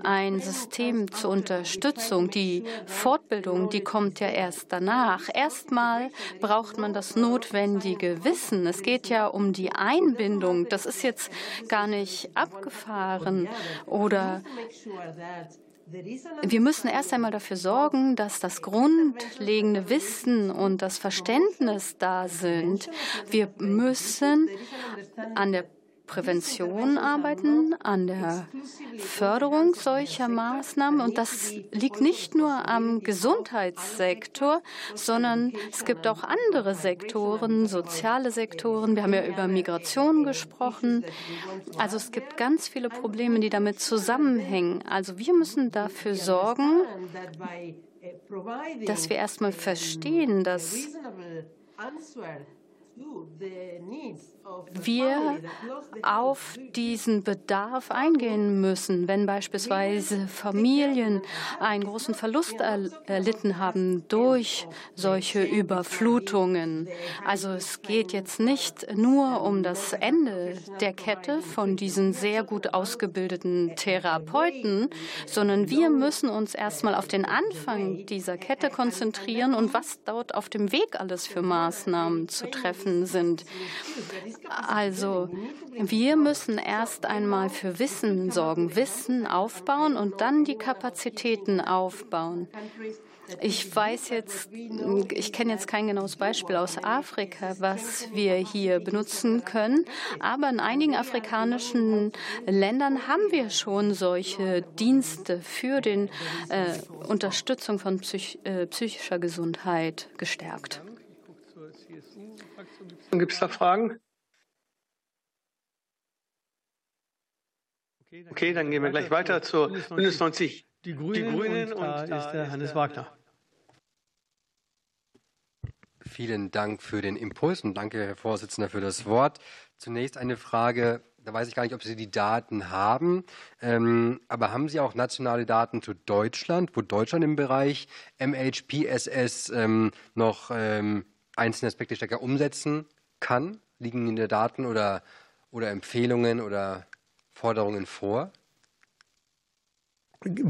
ein System zur Unterstützung. Die Fortbildung, die kommt ja erst danach. Erstmal braucht man das notwendige Wissen. Es geht ja um die Einbindung. Das ist jetzt gar nicht abgefahren Jahren oder wir müssen erst einmal dafür sorgen, dass das grundlegende Wissen und das Verständnis da sind. Wir müssen an der Prävention arbeiten, an der Förderung solcher Maßnahmen. Und das liegt nicht nur am Gesundheitssektor, sondern es gibt auch andere Sektoren, soziale Sektoren. Wir haben ja über Migration gesprochen. Also es gibt ganz viele Probleme, die damit zusammenhängen. Also wir müssen dafür sorgen, dass wir erstmal verstehen, dass wir auf diesen Bedarf eingehen müssen, wenn beispielsweise Familien einen großen Verlust erlitten haben durch solche Überflutungen. Also es geht jetzt nicht nur um das Ende der Kette von diesen sehr gut ausgebildeten Therapeuten, sondern wir müssen uns erstmal auf den Anfang dieser Kette konzentrieren und was dort auf dem Weg alles für Maßnahmen zu treffen sind. Also wir müssen erst einmal für Wissen sorgen, Wissen aufbauen und dann die Kapazitäten aufbauen. Ich weiß jetzt, ich kenne jetzt kein genaues Beispiel aus Afrika, was wir hier benutzen können, aber in einigen afrikanischen Ländern haben wir schon solche Dienste für die äh, Unterstützung von psych äh, psychischer Gesundheit gestärkt. Gibt es da Fragen? Okay, dann gehen wir gleich weiter zur Bündnis 90. Die Grünen, die Grünen und, da ist der Hannes Wagner. Vielen Dank für den Impuls und danke, Herr Vorsitzender, für das Wort. Zunächst eine Frage, da weiß ich gar nicht, ob Sie die Daten haben, ähm, aber haben Sie auch nationale Daten zu Deutschland, wo Deutschland im Bereich MHPSS ähm, noch ähm, einzelne Aspekte stärker umsetzen kann? Liegen in der Daten oder, oder Empfehlungen oder Forderungen vor?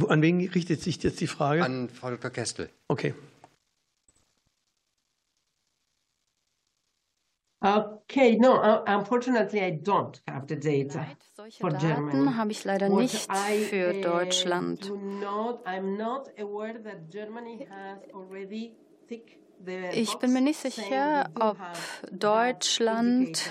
An wen richtet sich jetzt die Frage? An Frau Dr. Kestel. Okay. Okay, no, unfortunately I don't have the data. Nein, solche for Daten Germany. habe ich leider What nicht I, für Deutschland. Not, not already ticked ich bin mir nicht sicher, ob Deutschland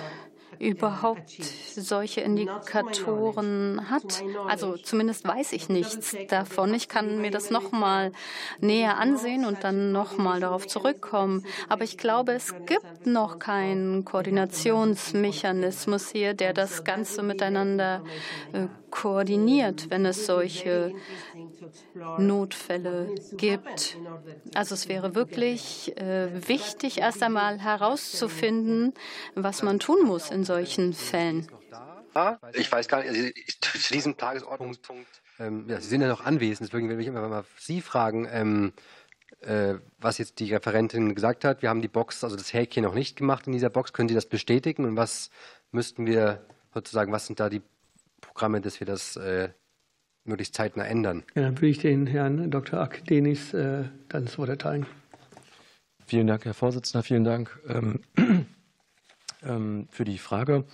überhaupt solche Indikatoren hat. Also zumindest weiß ich nichts davon. Ich kann mir das nochmal näher ansehen und dann nochmal darauf zurückkommen. Aber ich glaube, es gibt noch keinen Koordinationsmechanismus hier, der das Ganze miteinander äh, koordiniert, wenn es solche Notfälle gibt. Also es wäre wirklich äh, wichtig, erst einmal herauszufinden, was man tun muss in solchen Fällen. Ich weiß gar nicht, also zu diesem Tagesordnungspunkt, ähm, ja, Sie sind ja noch anwesend, deswegen will ich immer mal Sie fragen, ähm, äh, was jetzt die Referentin gesagt hat. Wir haben die Box, also das Häkchen noch nicht gemacht in dieser Box. Können Sie das bestätigen und was müssten wir sozusagen, was sind da die Programme, dass wir das äh, möglichst zeitnah ändern. Ja, dann würde ich den Herrn Dr. Akdenis äh, dann das Wort erteilen. Vielen Dank, Herr Vorsitzender. Vielen Dank ähm, ähm, für die Frage.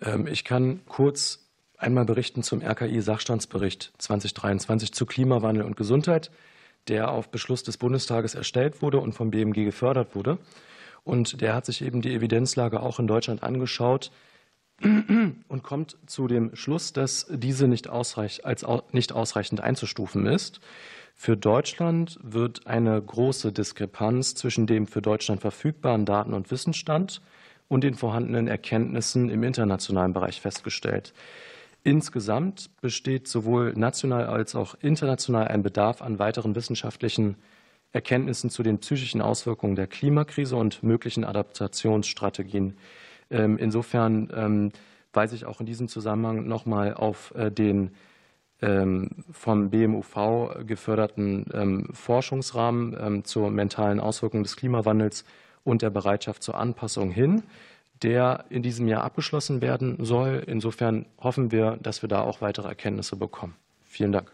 Ähm, ich kann kurz einmal berichten zum RKI-Sachstandsbericht 2023 zu Klimawandel und Gesundheit, der auf Beschluss des Bundestages erstellt wurde und vom BMG gefördert wurde. Und der hat sich eben die Evidenzlage auch in Deutschland angeschaut, und kommt zu dem Schluss, dass diese nicht als nicht ausreichend einzustufen ist. Für Deutschland wird eine große Diskrepanz zwischen dem für Deutschland verfügbaren Daten- und Wissensstand und den vorhandenen Erkenntnissen im internationalen Bereich festgestellt. Insgesamt besteht sowohl national als auch international ein Bedarf an weiteren wissenschaftlichen Erkenntnissen zu den psychischen Auswirkungen der Klimakrise und möglichen Adaptationsstrategien. Ähm, insofern ähm, weise ich auch in diesem Zusammenhang nochmal auf äh, den ähm, vom BMUV geförderten Forschungsrahmen zur mentalen Auswirkung des Klimawandels und der Bereitschaft zur Anpassung hin, der in diesem Jahr abgeschlossen werden soll. Insofern hoffen wir, dass wir da auch weitere Erkenntnisse bekommen. Vielen Dank.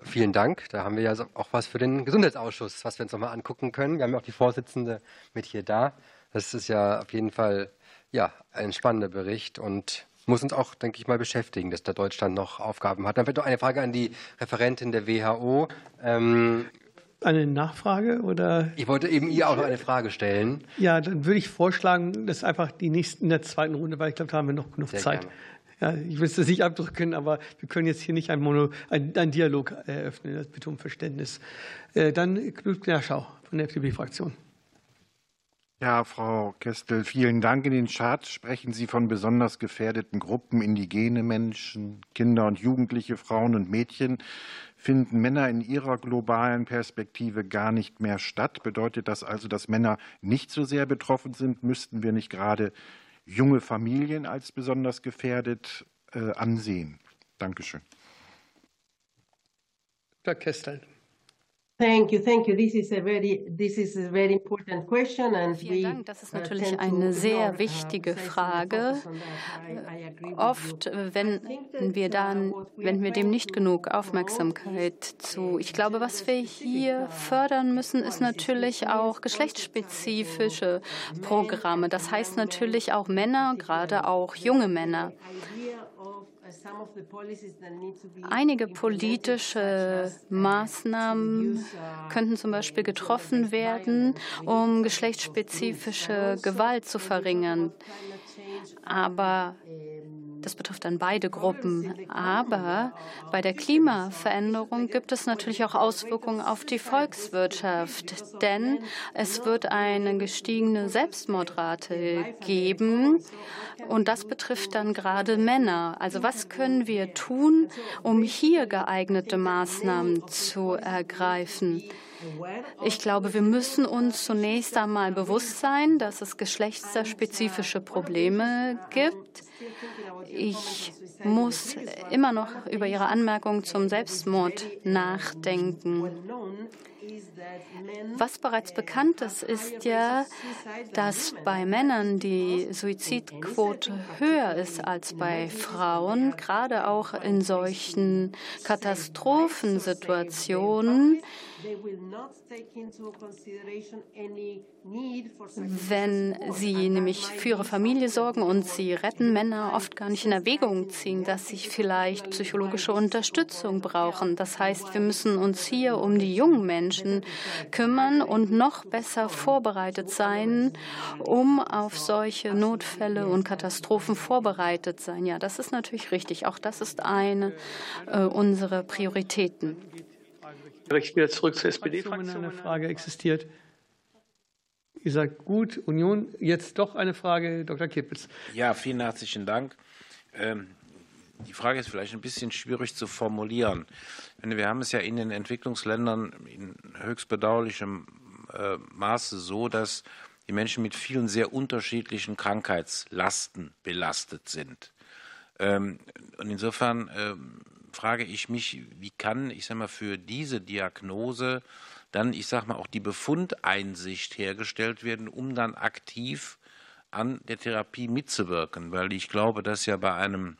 Vielen Dank. Da haben wir ja auch was für den Gesundheitsausschuss, was wir uns nochmal angucken können. Wir haben ja auch die Vorsitzende mit hier da. Das ist ja auf jeden Fall ja, ein spannender Bericht und muss uns auch, denke ich mal, beschäftigen, dass da Deutschland noch Aufgaben hat. Dann wird noch eine Frage an die Referentin der WHO. Ähm, eine Nachfrage oder? Ich wollte eben ihr auch noch eine Frage stellen. Ja, dann würde ich vorschlagen, dass einfach die nächsten in der zweiten Runde, weil ich glaube, da haben wir noch genug Sehr Zeit. Ja, ich will es nicht abdrücken, aber wir können jetzt hier nicht einen, Mono, einen, einen Dialog eröffnen. Das bitte um Verständnis. Äh, dann Knut Knerschau von der FDP-Fraktion. Ja, Frau Kestel, vielen Dank. In den Chat sprechen Sie von besonders gefährdeten Gruppen, indigene Menschen, Kinder und Jugendliche, Frauen und Mädchen. Finden Männer in ihrer globalen Perspektive gar nicht mehr statt? Bedeutet das also, dass Männer nicht so sehr betroffen sind? Müssten wir nicht gerade junge Familien als besonders gefährdet äh, ansehen? Dankeschön. Herr Kestel. Thank you, thank you. This is a very, this is a very important question, and Vielen Dank. Das ist natürlich eine sehr wichtige Frage. Oft wenden wir dann, wenden wir dem nicht genug Aufmerksamkeit zu. Ich glaube, was wir hier fördern müssen, ist natürlich auch geschlechtsspezifische Programme. Das heißt natürlich auch Männer, gerade auch junge Männer. Einige politische Maßnahmen könnten zum Beispiel getroffen werden, um geschlechtsspezifische Gewalt zu verringern. Aber das betrifft dann beide Gruppen. Aber bei der Klimaveränderung gibt es natürlich auch Auswirkungen auf die Volkswirtschaft, denn es wird eine gestiegene Selbstmordrate geben und das betrifft dann gerade Männer. Also was können wir tun, um hier geeignete Maßnahmen zu ergreifen? Ich glaube, wir müssen uns zunächst einmal bewusst sein, dass es geschlechtsspezifische Probleme gibt. Ich muss immer noch über Ihre Anmerkung zum Selbstmord nachdenken. Was bereits bekannt ist, ist ja, dass bei Männern die Suizidquote höher ist als bei Frauen, gerade auch in solchen Katastrophensituationen. Wenn sie nämlich für ihre Familie sorgen und sie retten, Männer oft gar nicht in Erwägung ziehen, dass sie vielleicht psychologische Unterstützung brauchen. Das heißt, wir müssen uns hier um die jungen Menschen kümmern und noch besser vorbereitet sein, um auf solche Notfälle und Katastrophen vorbereitet sein. Ja, das ist natürlich richtig. Auch das ist eine äh, unserer Prioritäten direkt wieder zurück zur SPD-Fraktion. Eine Frage existiert. Ihr sagt gut, Union. Jetzt doch eine Frage, Dr. Kippitz. Ja, vielen herzlichen Dank. Ähm, die Frage ist vielleicht ein bisschen schwierig zu formulieren. Wir haben es ja in den Entwicklungsländern in höchst bedauerlichem äh, Maße so, dass die Menschen mit vielen sehr unterschiedlichen Krankheitslasten belastet sind. Ähm, und insofern ähm, frage ich mich, wie kann, ich sage mal, für diese Diagnose dann, ich sage mal, auch die Befundeinsicht hergestellt werden, um dann aktiv an der Therapie mitzuwirken, weil ich glaube, dass ja bei einem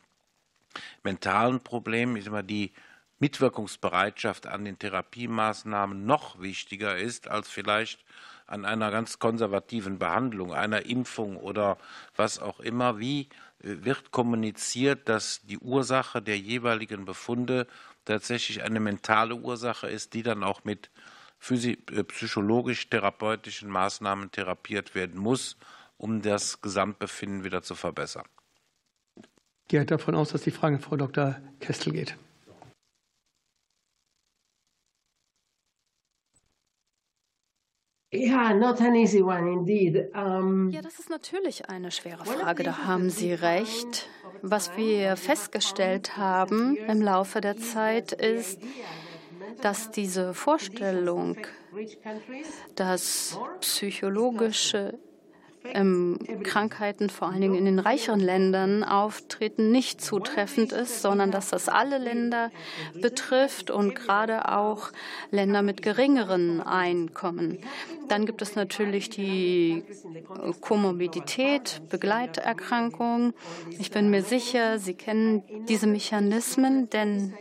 mentalen Problem, ich sage mal, die Mitwirkungsbereitschaft an den Therapiemaßnahmen noch wichtiger ist als vielleicht an einer ganz konservativen Behandlung, einer Impfung oder was auch immer. Wie wird kommuniziert, dass die Ursache der jeweiligen Befunde tatsächlich eine mentale Ursache ist, die dann auch mit äh, psychologisch-therapeutischen Maßnahmen therapiert werden muss, um das Gesamtbefinden wieder zu verbessern. Ich gehe davon aus, dass die Frage Frau Dr. Kestel geht. Ja, not an easy one indeed. Um, ja, das ist natürlich eine schwere Frage, da haben Sie recht. Was wir festgestellt haben im Laufe der Zeit ist, dass diese Vorstellung, dass psychologische ähm, Krankheiten vor allen Dingen in den reicheren Ländern auftreten, nicht zutreffend ist, sondern dass das alle Länder betrifft und gerade auch Länder mit geringeren Einkommen. Dann gibt es natürlich die Komorbidität, Begleiterkrankung. Ich bin mir sicher, Sie kennen diese Mechanismen, denn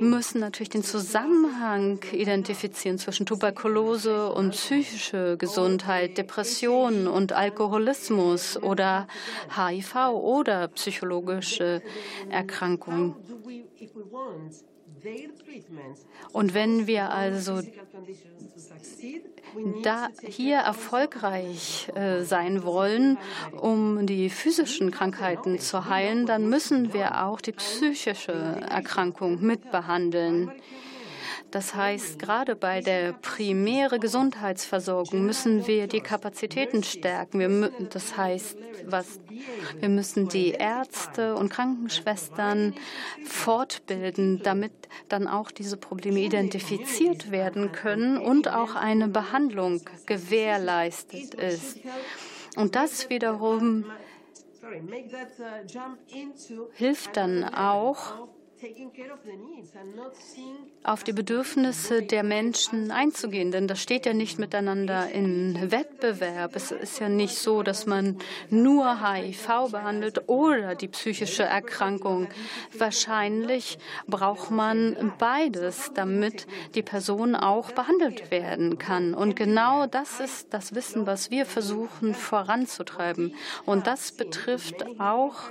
müssen natürlich den Zusammenhang identifizieren zwischen Tuberkulose und psychische Gesundheit, Depressionen und Alkoholismus oder HIV oder psychologische Erkrankungen. Und wenn wir also da hier erfolgreich äh, sein wollen, um die physischen Krankheiten zu heilen, dann müssen wir auch die psychische Erkrankung mitbehandeln. Das heißt, gerade bei der primären Gesundheitsversorgung müssen wir die Kapazitäten stärken. Wir, das heißt, was, wir müssen die Ärzte und Krankenschwestern fortbilden, damit dann auch diese Probleme identifiziert werden können und auch eine Behandlung gewährleistet ist. Und das wiederum hilft dann auch, auf die Bedürfnisse der Menschen einzugehen. Denn das steht ja nicht miteinander in Wettbewerb. Es ist ja nicht so, dass man nur HIV behandelt oder die psychische Erkrankung. Wahrscheinlich braucht man beides, damit die Person auch behandelt werden kann. Und genau das ist das Wissen, was wir versuchen voranzutreiben. Und das betrifft auch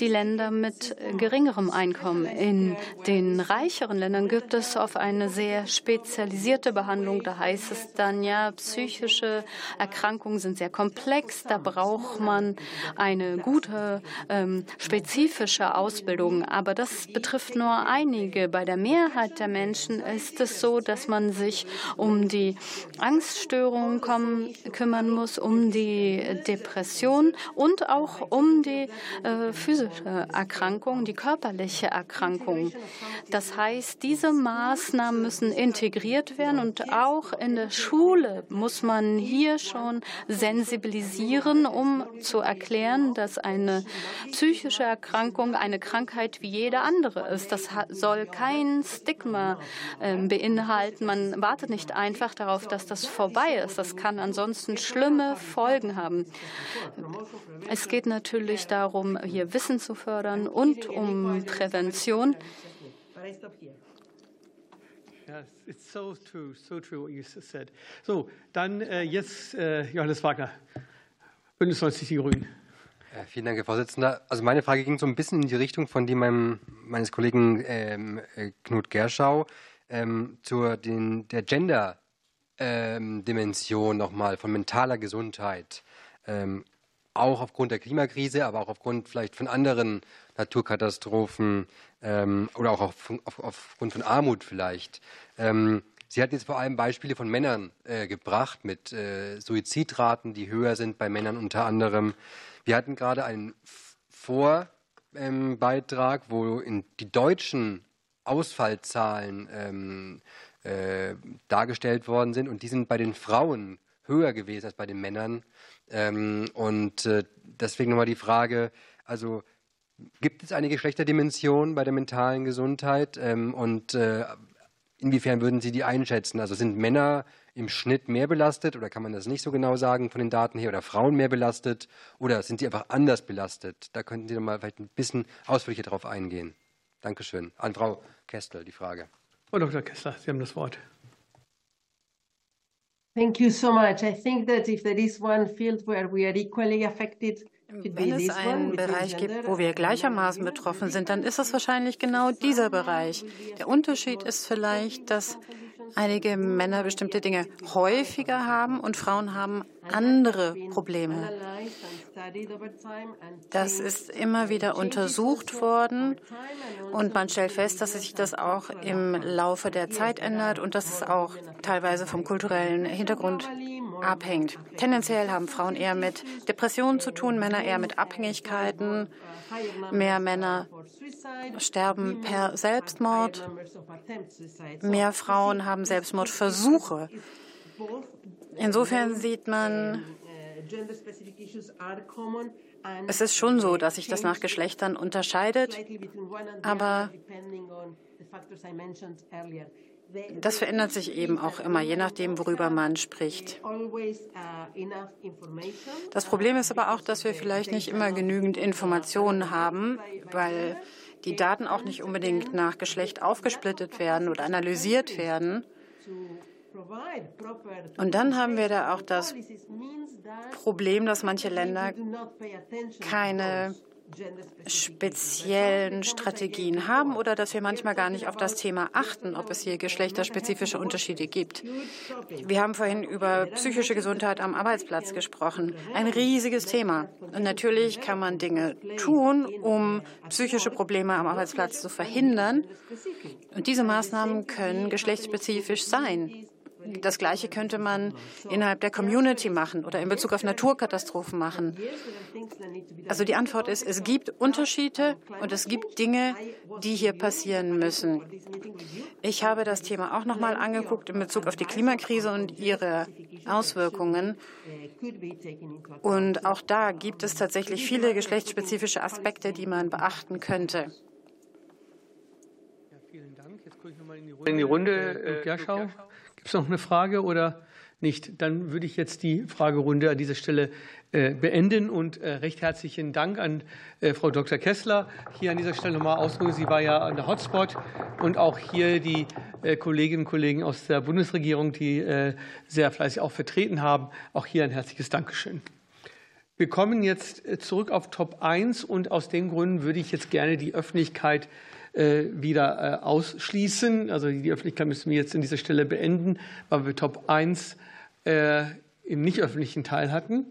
die Länder mit geringerem Einkommen. In den reicheren Ländern gibt es auf eine sehr spezialisierte Behandlung. Da heißt es dann ja, psychische Erkrankungen sind sehr komplex. Da braucht man eine gute ähm, spezifische Ausbildung. Aber das betrifft nur einige. Bei der Mehrheit der Menschen ist es so, dass man sich um die Angststörungen kommen, kümmern muss, um die Depression und auch um die äh, physische Erkrankung, die körperliche Erkrankung. Das heißt, diese Maßnahmen müssen integriert werden und auch in der Schule muss man hier schon sensibilisieren, um zu erklären, dass eine psychische Erkrankung eine Krankheit wie jede andere ist. Das soll kein Stigma äh, beinhalten. Man wartet nicht einfach darauf, dass das vorbei ist. Das kann ansonsten schlimme Folgen haben. Es geht natürlich darum, hier Wissen zu fördern und um Prävention. Yes, it's so true, so true what you said. So, dann äh, jetzt äh, Johannes Wagner, Bündnis 90 Die Grünen. Ja, vielen Dank, Herr Vorsitzender. Also meine Frage ging so ein bisschen in die Richtung von die meinem, meines Kollegen ähm, äh, Knut Gerschau ähm, zur den, der Gender-Dimension ähm, nochmal von mentaler Gesundheit. Ähm, auch aufgrund der Klimakrise, aber auch aufgrund vielleicht von anderen Naturkatastrophen ähm, oder auch auf, auf, aufgrund von Armut vielleicht. Ähm, Sie hatten jetzt vor allem Beispiele von Männern äh, gebracht mit äh, Suizidraten, die höher sind bei Männern unter anderem. Wir hatten gerade einen Vorbeitrag, ähm, wo die deutschen Ausfallzahlen ähm, äh, dargestellt worden sind und die sind bei den Frauen höher gewesen als bei den Männern. Ähm, und äh, deswegen nochmal die Frage, also gibt es eine Geschlechterdimension bei der mentalen Gesundheit ähm, und äh, inwiefern würden Sie die einschätzen? Also sind Männer im Schnitt mehr belastet oder kann man das nicht so genau sagen von den Daten her oder Frauen mehr belastet oder sind sie einfach anders belastet? Da könnten Sie noch mal vielleicht ein bisschen ausführlicher darauf eingehen. Dankeschön. An Frau Kestel die Frage. Frau Dr. Kessler, Sie haben das Wort. Thank you so much. I think that if there is one field where we are equally affected, wenn es einen Bereich gibt, wo wir gleichermaßen betroffen sind, dann ist es wahrscheinlich genau dieser Bereich. Der Unterschied ist vielleicht, dass einige Männer bestimmte Dinge häufiger haben und Frauen haben andere Probleme. Das ist immer wieder untersucht worden und man stellt fest, dass sich das auch im Laufe der Zeit ändert und dass es auch teilweise vom kulturellen Hintergrund abhängt. Tendenziell haben Frauen eher mit Depressionen zu tun, Männer eher mit Abhängigkeiten. Mehr Männer sterben per Selbstmord. Mehr Frauen haben Selbstmordversuche. Insofern sieht man, es ist schon so, dass sich das nach Geschlechtern unterscheidet, aber das verändert sich eben auch immer, je nachdem, worüber man spricht. Das Problem ist aber auch, dass wir vielleicht nicht immer genügend Informationen haben, weil die Daten auch nicht unbedingt nach Geschlecht aufgesplittet werden oder analysiert werden. Und dann haben wir da auch das Problem, dass manche Länder keine speziellen Strategien haben oder dass wir manchmal gar nicht auf das Thema achten, ob es hier geschlechterspezifische Unterschiede gibt. Wir haben vorhin über psychische Gesundheit am Arbeitsplatz gesprochen. Ein riesiges Thema. Und natürlich kann man Dinge tun, um psychische Probleme am Arbeitsplatz zu verhindern. Und diese Maßnahmen können geschlechtsspezifisch sein. Das Gleiche könnte man innerhalb der Community machen oder in Bezug auf Naturkatastrophen machen. Also die Antwort ist, es gibt Unterschiede und es gibt Dinge, die hier passieren müssen. Ich habe das Thema auch noch mal angeguckt in Bezug auf die Klimakrise und ihre Auswirkungen. Und auch da gibt es tatsächlich viele geschlechtsspezifische Aspekte, die man beachten könnte. Ja, vielen Dank. Jetzt gucke ich nochmal in die Runde. Äh, Gerschau. Gibt es noch eine Frage oder nicht? Dann würde ich jetzt die Fragerunde an dieser Stelle äh, beenden und äh, recht herzlichen Dank an äh, Frau Dr. Kessler. Hier an dieser Stelle nochmal ausdrücken, sie war ja an der Hotspot und auch hier die Kolleginnen und Kollegen aus der Bundesregierung, die sehr fleißig auch vertreten haben. Auch hier ein herzliches Dankeschön. Wir kommen jetzt zurück auf Top 1 und aus den Gründen würde ich jetzt gerne die Öffentlichkeit wieder ausschließen. Also die Öffentlichkeit müssen wir jetzt an dieser Stelle beenden, weil wir Top 1 im nicht öffentlichen Teil hatten.